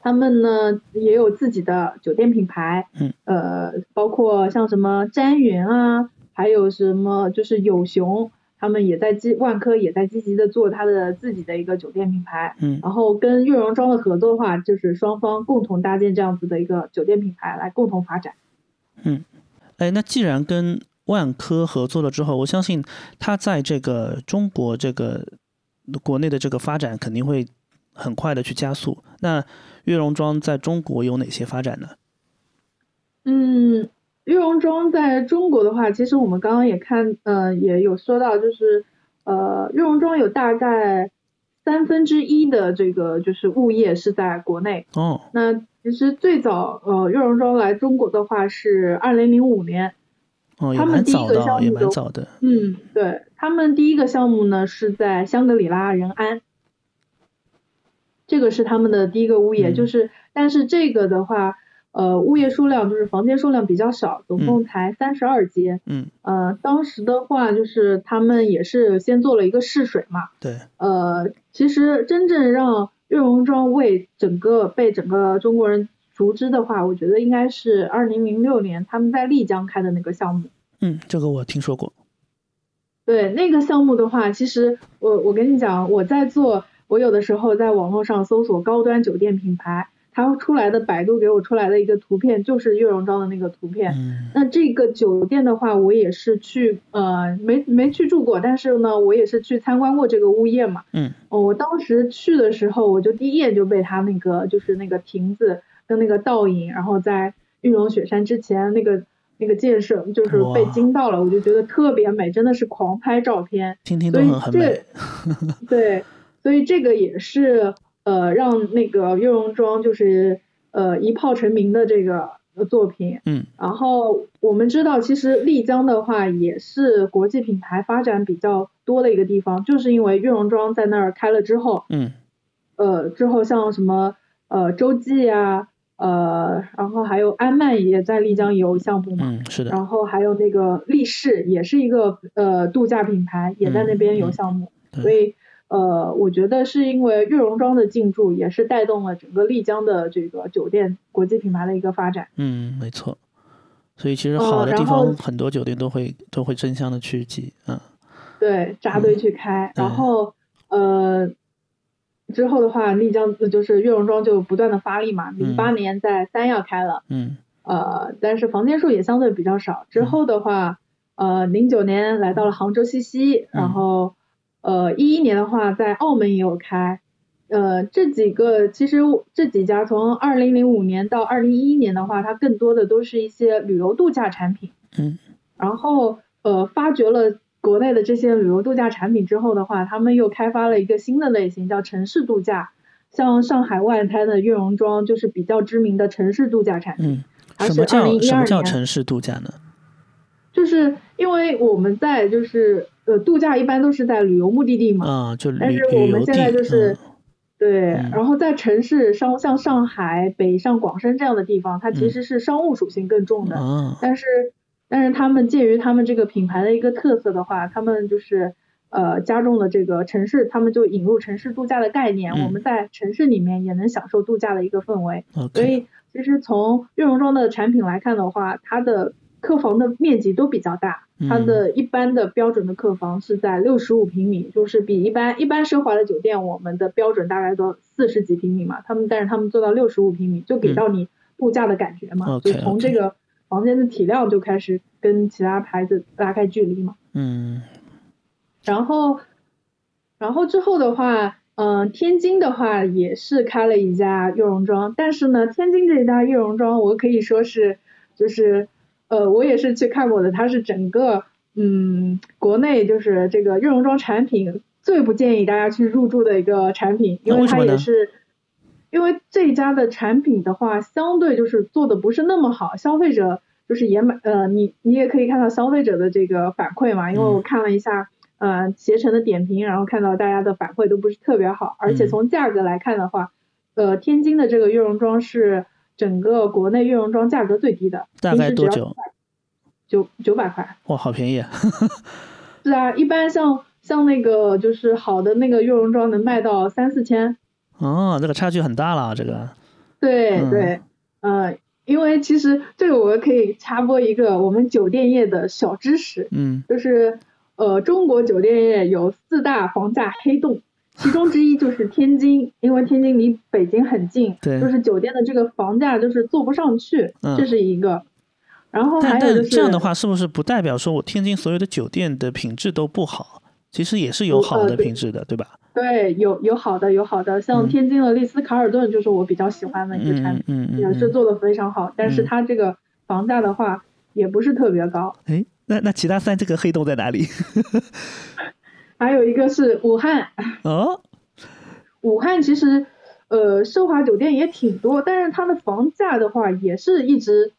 他们呢也有自己的酒店品牌，嗯，呃，包括像什么瞻云啊，还有什么就是有熊。他们也在积万科也在积极的做他的自己的一个酒店品牌，嗯，然后跟悦榕庄的合作的话，就是双方共同搭建这样子的一个酒店品牌来共同发展。嗯，哎，那既然跟万科合作了之后，我相信它在这个中国这个国内的这个发展肯定会很快的去加速。那悦榕庄在中国有哪些发展呢？嗯，悦榕庄在中国的话，其实我们刚刚也看，呃，也有说到，就是呃，悦榕庄有大概三分之一的这个就是物业是在国内。哦。那其实最早呃，悦榕庄来中国的话是二零零五年。哦，他们第一个项目也蛮早的。嗯，对他们第一个项目呢是在香格里拉仁安，这个是他们的第一个物业，就是但是这个的话，呃，物业数量就是房间数量比较少，总共才三十二间。嗯。呃，当时的话就是他们也是先做了一个试水嘛。对。呃，其实真正让悦榕庄为整个被整个中国人。熟知的话，我觉得应该是二零零六年他们在丽江开的那个项目。嗯，这个我听说过。对那个项目的话，其实我我跟你讲，我在做，我有的时候在网络上搜索高端酒店品牌，它出来的百度给我出来的一个图片就是悦榕庄的那个图片。嗯。那这个酒店的话，我也是去呃没没去住过，但是呢，我也是去参观过这个物业嘛。嗯。哦，我当时去的时候，我就第一眼就被它那个就是那个亭子。跟那个倒影，然后在玉龙雪山之前那个那个建设，就是被惊到了，我就觉得特别美，真的是狂拍照片。听听都很很美。对，所以这个也是呃让那个悦榕庄就是呃一炮成名的这个作品。嗯。然后我们知道，其实丽江的话也是国际品牌发展比较多的一个地方，就是因为悦榕庄在那儿开了之后。嗯。呃，之后像什么呃洲际呀。呃，然后还有安曼也在丽江有项目嘛，嗯，是的。然后还有那个力士也是一个呃度假品牌，也在那边有项目。所以呃，我觉得是因为悦榕庄的进驻，也是带动了整个丽江的这个酒店国际品牌的一个发展。嗯，没错。所以其实好的地方，很多酒店都会都会争相的去挤，嗯。对，扎堆去开，然后呃。之后的话，丽江就是悦榕庄就不断的发力嘛。零八年在三亚开了，嗯，呃，但是房间数也相对比较少。之后的话，呃，零九年来到了杭州西溪，然后呃一一年的话在澳门也有开。呃，这几个其实这几家从二零零五年到二零一一年的话，它更多的都是一些旅游度假产品。嗯，然后呃发掘了。国内的这些旅游度假产品之后的话，他们又开发了一个新的类型，叫城市度假。像上海外滩的悦榕庄就是比较知名的城市度假产品。嗯，什么叫什么叫城市度假呢？就是因为我们在就是呃度假一般都是在旅游目的地嘛，啊，就但是我们现在就是对，然后在城市商像上海、北上广深这样的地方，它其实是商务属性更重的，但是。但是他们鉴于他们这个品牌的一个特色的话，他们就是呃加重了这个城市，他们就引入城市度假的概念，我们在城市里面也能享受度假的一个氛围。所以其实从悦榕庄的产品来看的话，它的客房的面积都比较大，它的一般的标准的客房是在六十五平米，就是比一般一般奢华的酒店我们的标准大概都四十几平米嘛，他们但是他们做到六十五平米，就给到你度假的感觉嘛，就从这个。房间的体量就开始跟其他牌子拉开距离嘛。嗯。然后，然后之后的话，嗯，天津的话也是开了一家悦榕庄，但是呢，天津这一家悦榕庄，我可以说是，就是，呃，我也是去看过的，它是整个，嗯，国内就是这个悦榕庄产品最不建议大家去入驻的一个产品，因为它也是。因为这家的产品的话，相对就是做的不是那么好，消费者就是也买，呃，你你也可以看到消费者的这个反馈嘛，因为我看了一下，呃，携程的点评，然后看到大家的反馈都不是特别好，而且从价格来看的话，呃，天津的这个悦榕庄是整个国内悦榕庄价格最低的，大概多久？九九百块。哇，好便宜。是啊，一般像像那个就是好的那个悦榕庄能卖到三四千。哦，这个差距很大了，这个。对对，呃，因为其实这个我可以插播一个我们酒店业的小知识，嗯，就是呃，中国酒店业有四大房价黑洞，其中之一就是天津，因为天津离北京很近，对，就是酒店的这个房价就是做不上去，这是一个。然后还但但有就是这样的话，是不是不代表说我天津所有的酒店的品质都不好？其实也是有好的品质的，对吧？对，有有好的有好的，像嗯天津的丽思卡尔顿就是我比较喜欢的一个产品，嗯嗯嗯嗯。也是做的非常好，但是嗯它这个房价的话也不是特别高。哎，那那其他三这个黑洞在哪里？还有一个是武汉，哦，武汉其实呃奢华酒店也挺多，但是它的房价的话也是一直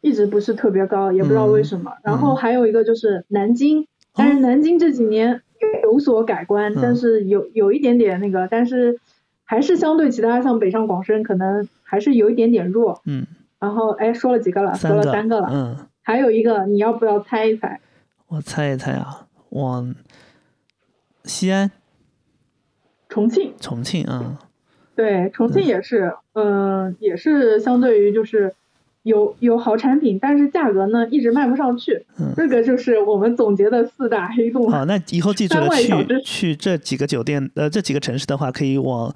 一直不是特别高，也不知道为什么。然后还有一个就是南京，但是南京这几年有所改观，嗯。但是有有一点点那个，但是还是相对其他像北上广深可能还是有一点点弱。嗯，然后哎说了几个了，说了三个，了，嗯，还有一个你要不要猜一猜？我猜一猜啊，往西安、重庆。重庆啊，对，重庆也是，嗯、也是相对于就是有有好产品，但是价格呢一直卖不上去。嗯这个就是我们总结的四大黑洞。好，那以后记住了，去去这几个酒店，呃，这几个城市的话，可以往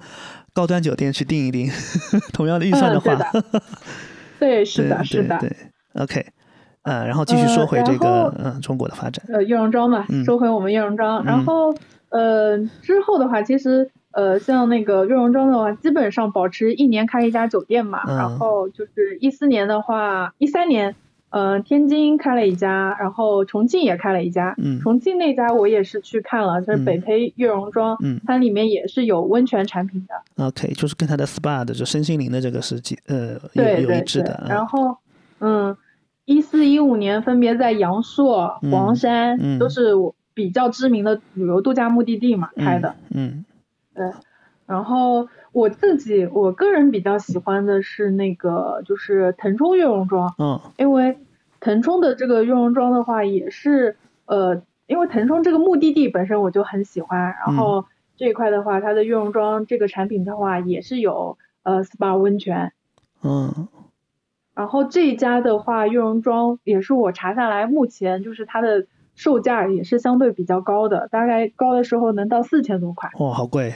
高端酒店去订一订。同样的预算的，话，对的，对，是的，是的。对对，OK，呃，然后继续说呃回这个嗯中国的发展，呃，岳荣庄嘛嗯，说回我们岳荣庄，嗯然后呃之后的话，其实呃像那个悦榕庄的话，基本上保持一年开一家酒店嘛，嗯然后就是一四年的话，一三年。呃，天津开了一家，然后重庆也开了一家。嗯重庆那家我也是去看了，就是嗯北碚悦榕庄，嗯它里面也是有温泉产品的。，OK，就是跟它的 SPA 的就身心灵的这个是几呃有对有一致的，，啊。然后嗯，一四一五年分别在阳朔、嗯黄山、嗯都是我比较知名的旅游度假目的地嘛开的。嗯，对，然后我自己我个人比较喜欢的是那个就是腾冲悦榕庄，嗯因为腾冲的这个悦榕庄的话也是呃，因为腾冲这个目的地本身我就很喜欢，然后这一块的话，它的悦榕庄这个产品的话也是有呃 SPA 温泉。嗯然后这一家的话，悦榕庄也是我查下来，目前就是它的售价也是相对比较高的，大概高的时候能到四千多块。哇，好贵，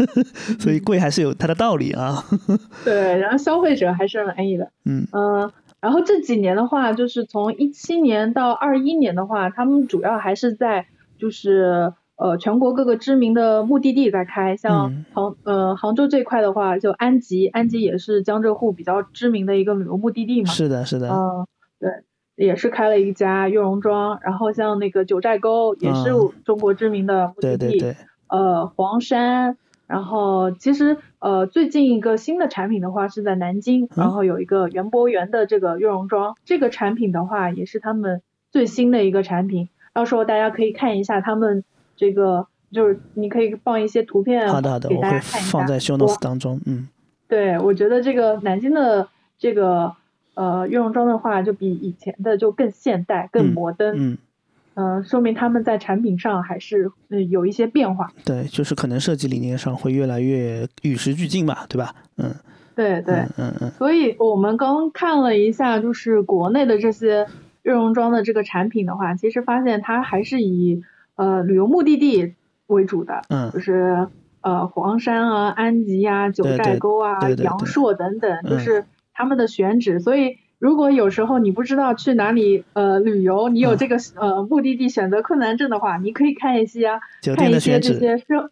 所以贵还是有它的道理啊。对，然后消费者还是满意的。嗯嗯、然后这几年的话，就是从一七年到二一年的话，他们主要还是在就是呃全国各个知名的目的地在开，像嗯杭、呃杭州这块的话，就安吉，安吉也是江浙沪比较知名的一个旅游目的地嘛。是的，是的，嗯，对，也是开了一家悦榕庄，然后像那个九寨沟也是嗯中国知名的目的地，对对对，呃，黄山，然后其实呃最近一个新的产品的话是在南京，然后有一个园博园的这个悦榕庄，这个产品的话也是他们最新的一个产品，到时候大家可以看一下他们这个。就是你可以放一些图片好的好的，给大家看一下。放在 show 我 notes 当中。嗯对，我觉得这个南京的这个呃悦榕庄的话，就比以前的就更现代、更嗯摩登，嗯，嗯、说明他们在产品上还是呃有一些变化。对，就是可能设计理念上会越来越与时俱进吧，对吧？嗯，对对，嗯嗯嗯所以我们刚看了一下，就是国内的这些悦榕庄的这个产品的话，其实发现它还是以呃旅游目的地为主的，嗯就是呃黄山啊、安吉啊、九寨沟啊、对对对阳朔等等，嗯就是他们的选址。所以如果有时候你不知道去哪里呃旅游，你有嗯这个、呃目的地选择困难症的话，你可以看一些啊，看一些这些奢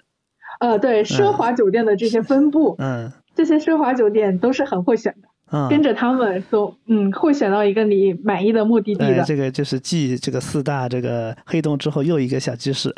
呃对奢华酒店的这些分布，嗯这些奢华酒店都是很会选的。嗯，跟着他们都嗯会选到一个你满意的目的地，的。这个就是继这个四大这个黑洞之后又一个小知识。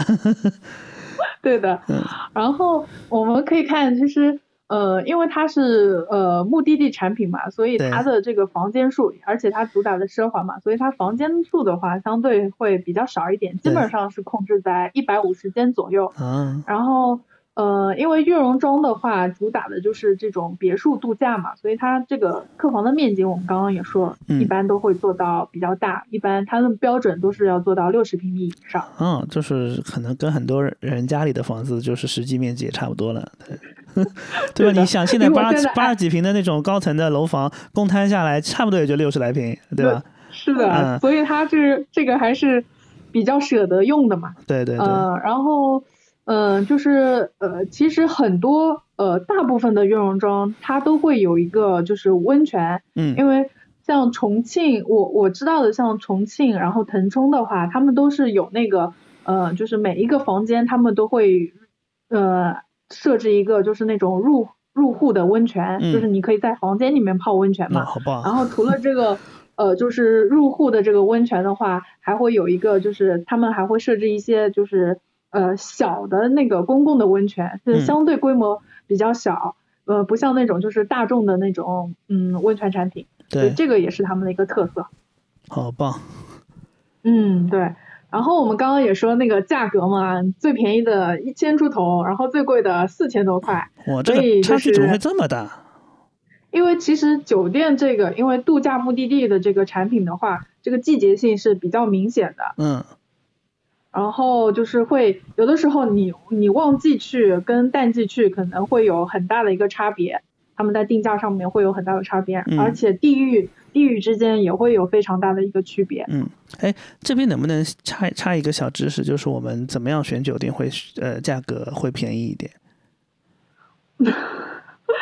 对的。嗯然后我们可以看，其实呃，因为它是呃目的地产品嘛，所以它的这个房间数，而且它主打的奢华嘛，所以它房间数的话相对会比较少一点，基本上是控制在一百五十间左右。嗯，然后呃，因为悦榕庄的话，主打的就是这种别墅度假嘛，所以它这个客房的面积，我们刚刚也说了，嗯一般都会做到比较大，一般它的标准都是要做到六十平米以上。嗯，就是可能跟很多人家里的房子就是实际面积也差不多了，对 对吧？你想现在八八十几平的那种高层的楼房，公摊下来差不多也就六十来平，对吧？是的，嗯所以它是这个还是比较舍得用的嘛。对对对，呃，然后嗯、呃就是呃，其实很多呃大部分的悦榕庄它都会有一个就是温泉，嗯因为像重庆，我我知道的像重庆，然后腾冲的话，他们都是有那个呃，就是每一个房间他们都会呃设置一个就是那种入入户的温泉，就是你可以在房间里面泡温泉嘛。好棒。然后除了这个呃，就是入户的这个温泉的话，还会有一个就是他们还会设置一些就是呃小的那个公共的温泉，是相对规模比较小。呃，不像那种就是大众的那种，嗯，温泉产品，对，这个也是他们的一个特色。好棒。嗯，对。然后我们刚刚也说那个价格嘛，最便宜的一千出头，然后最贵的四千多块。哇，这个差距怎么会这么大？因为其实酒店这个，因为度假目的地的这个产品的话，这个季节性是比较明显的。嗯。然后就是会有的时候你你旺季去跟淡季去可能会有很大的一个差别，他们在定价上面会有很大的差别，而且地域地域之间也会有非常大的一个区别。嗯，哎，这边能不能插插一个小知识，就是我们怎么样选酒店会呃价格会便宜一点？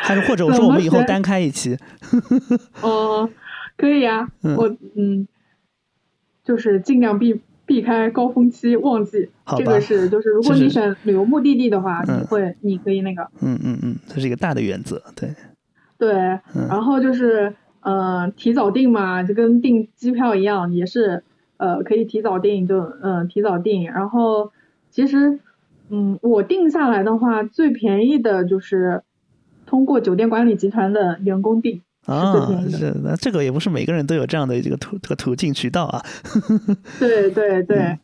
还是或者我说我们以后单开一期？哦，可以啊，我嗯，就是尽量避。避开高峰期旺季，这个是就是如果你选旅游目的地的话，你会你可以那个，嗯嗯嗯，这是一个大的原则，对，对，然后就是呃提早订嘛，就跟订机票一样，也是呃可以提早订就嗯提早订，然后其实嗯我定下来的话，最便宜的就是通过酒店管理集团的员工订。啊，是那这个也不是每个人都有这样的一个途这个途径渠道啊。对对对。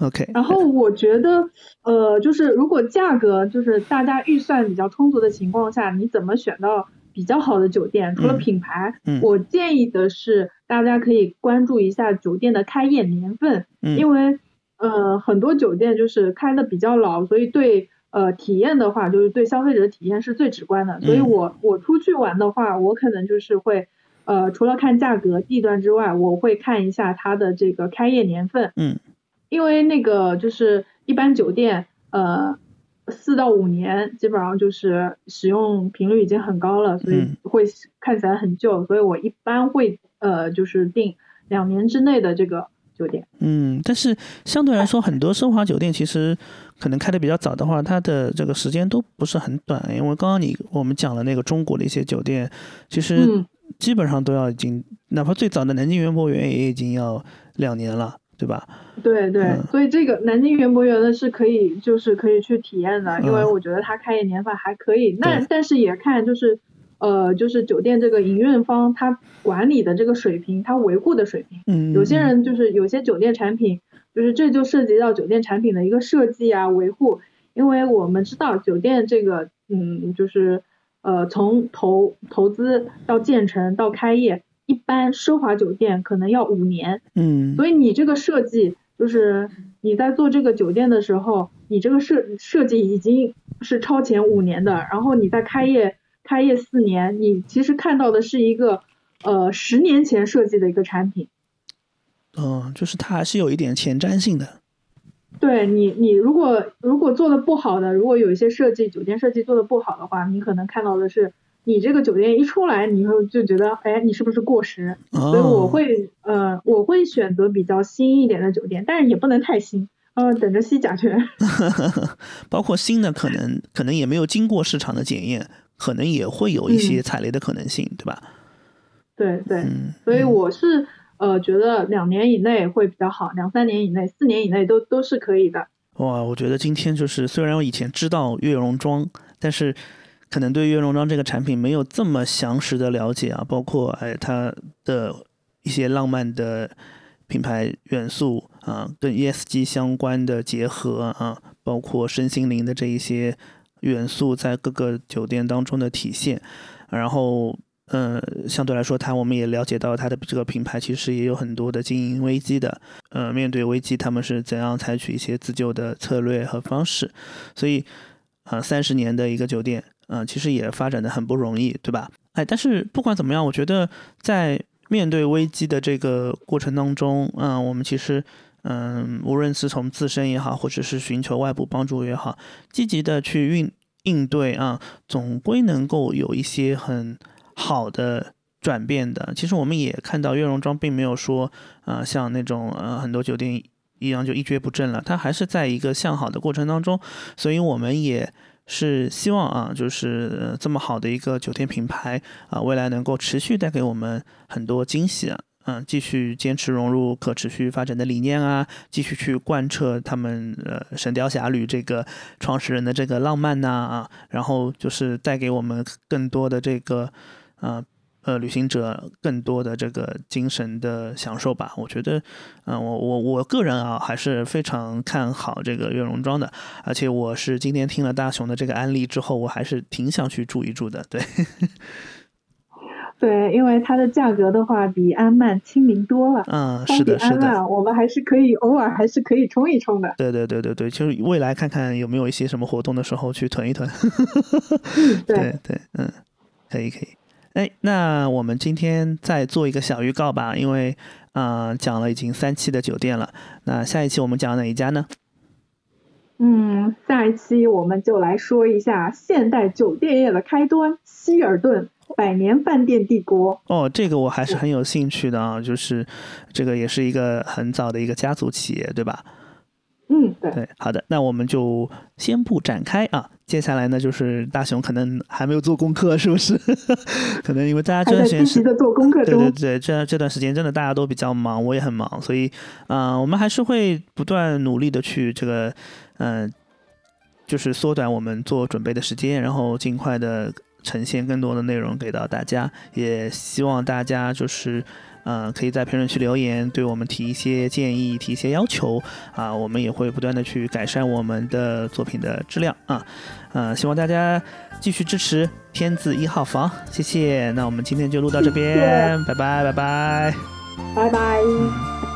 OK。然后我觉得，呃，就是如果价格就是大家预算比较充足的情况下，你怎么选到比较好的酒店？除了品牌，我建议的是大家可以关注一下酒店的开业年份，因为呃很多酒店就是开的比较老，所以对。呃，体验的话，就是对消费者的体验是最直观的，所以我我出去玩的话，我可能就是会，呃，除了看价格、地段之外，我会看一下它的这个开业年份，嗯，因为那个就是一般酒店，呃，四到五年基本上就是使用频率已经很高了，所以会看起来很旧，所以我一般会呃就是定两年之内的这个。酒店，嗯，但是相对来说，很多奢华酒店其实可能开的比较早的话，它的这个时间都不是很短。因为刚刚你我们讲了那个中国的一些酒店，其实基本上都要已经，哪怕最早的南京园博园也已经要两年了，对吧？对对，所以这个南京园博园呢是可以，就是可以去体验的，因为我觉得它开业年份还可以。那但是也看就是。呃，就是酒店这个营运方他管理的这个水平，他维护的水平，嗯，有些人就是有些酒店产品，就是这就涉及到酒店产品的一个设计啊维护，因为我们知道酒店这个，嗯，就是呃从投投资到建成到开业，一般奢华酒店可能要五年，嗯，所以你这个设计就是你在做这个酒店的时候，你这个设设计已经是超前五年的，然后你在开业。开业四年，你其实看到的是一个，呃，十年前设计的一个产品。嗯，就是它还是有一点前瞻性的。对你，你如果如果做的不好的，如果有一些设计酒店设计做的不好的话，你可能看到的是，你这个酒店一出来，你会就觉得，哎，你是不是过时？所以我会，呃，我会选择比较新一点的酒店，但是也不能太新，呃，等着吸甲醛。包括新的，可能可能也没有经过市场的检验。可能也会有一些踩雷的可能性，对吧？对对，所以我是呃觉得两年以内会比较好，两三年以内、四年以内都都是可以的。哇，我觉得今天就是虽然我以前知道悦榕庄，但是可能对悦榕庄这个产品没有这么详实的了解啊，包括哎它的一些浪漫的品牌元素啊，跟 ESG 相关的结合啊，包括身心灵的这一些。元素在各个酒店当中的体现，然后，嗯，相对来说，它我们也了解到它的这个品牌其实也有很多的经营危机的，呃，面对危机他们是怎样采取一些自救的策略和方式，所以，呃，三十年的一个酒店，嗯，其实也发展的很不容易，对吧？哎，但是不管怎么样，我觉得在面对危机的这个过程当中，嗯，我们其实。嗯，无论是从自身也好，或者是寻求外部帮助也好，积极的去应应对啊，总归能够有一些很好的转变的。其实我们也看到悦榕庄并没有说，呃，像那种呃很多酒店一样就一蹶不振了，它还是在一个向好的过程当中。所以我们也是希望啊，就是这么好的一个酒店品牌啊，未来能够持续带给我们很多惊喜啊。嗯，继续坚持融入可持续发展的理念啊，继续去贯彻他们呃《神雕侠侣》这个创始人的这个浪漫呐啊，然后就是带给我们更多的这个啊呃旅行者更多的这个精神的享受吧。我觉得，嗯，我我我个人啊还是非常看好这个悦榕庄的，而且我是今天听了大雄的这个案例之后，我还是挺想去住一住的，对。对，因为它的价格的话比安曼亲民多了。嗯，是的，是的。我们还是可以偶尔还是可以冲一冲的。对对对对对，就是未来看看有没有一些什么活动的时候去囤一囤。对 对，嗯，可以可以。哎，那我们今天再做一个小预告吧，因为啊讲了已经三期的酒店了，那下一期我们讲哪一家呢？嗯，下一期我们就来说一下现代酒店业的开端——希尔顿。百年饭店帝国哦，这个我还是很有兴趣的啊，就是这个也是一个很早的一个家族企业，对吧？嗯，对。对，好的，那我们就先不展开啊。接下来呢，就是大雄可能还没有做功课，是不是？可能因为大家这段时间是做功课对对对，这这段时间真的大家都比较忙，我也很忙，所以啊，我们还是会不断努力的去这个嗯，就是缩短我们做准备的时间，然后尽快的。呈现更多的内容给到大家，也希望大家就是，嗯，可以在评论区留言，对我们提一些建议，提一些要求啊，我们也会不断的去改善我们的作品的质量啊，嗯，希望大家继续支持天字一号房，谢谢。那我们今天就录到这边，拜拜，拜拜，拜拜。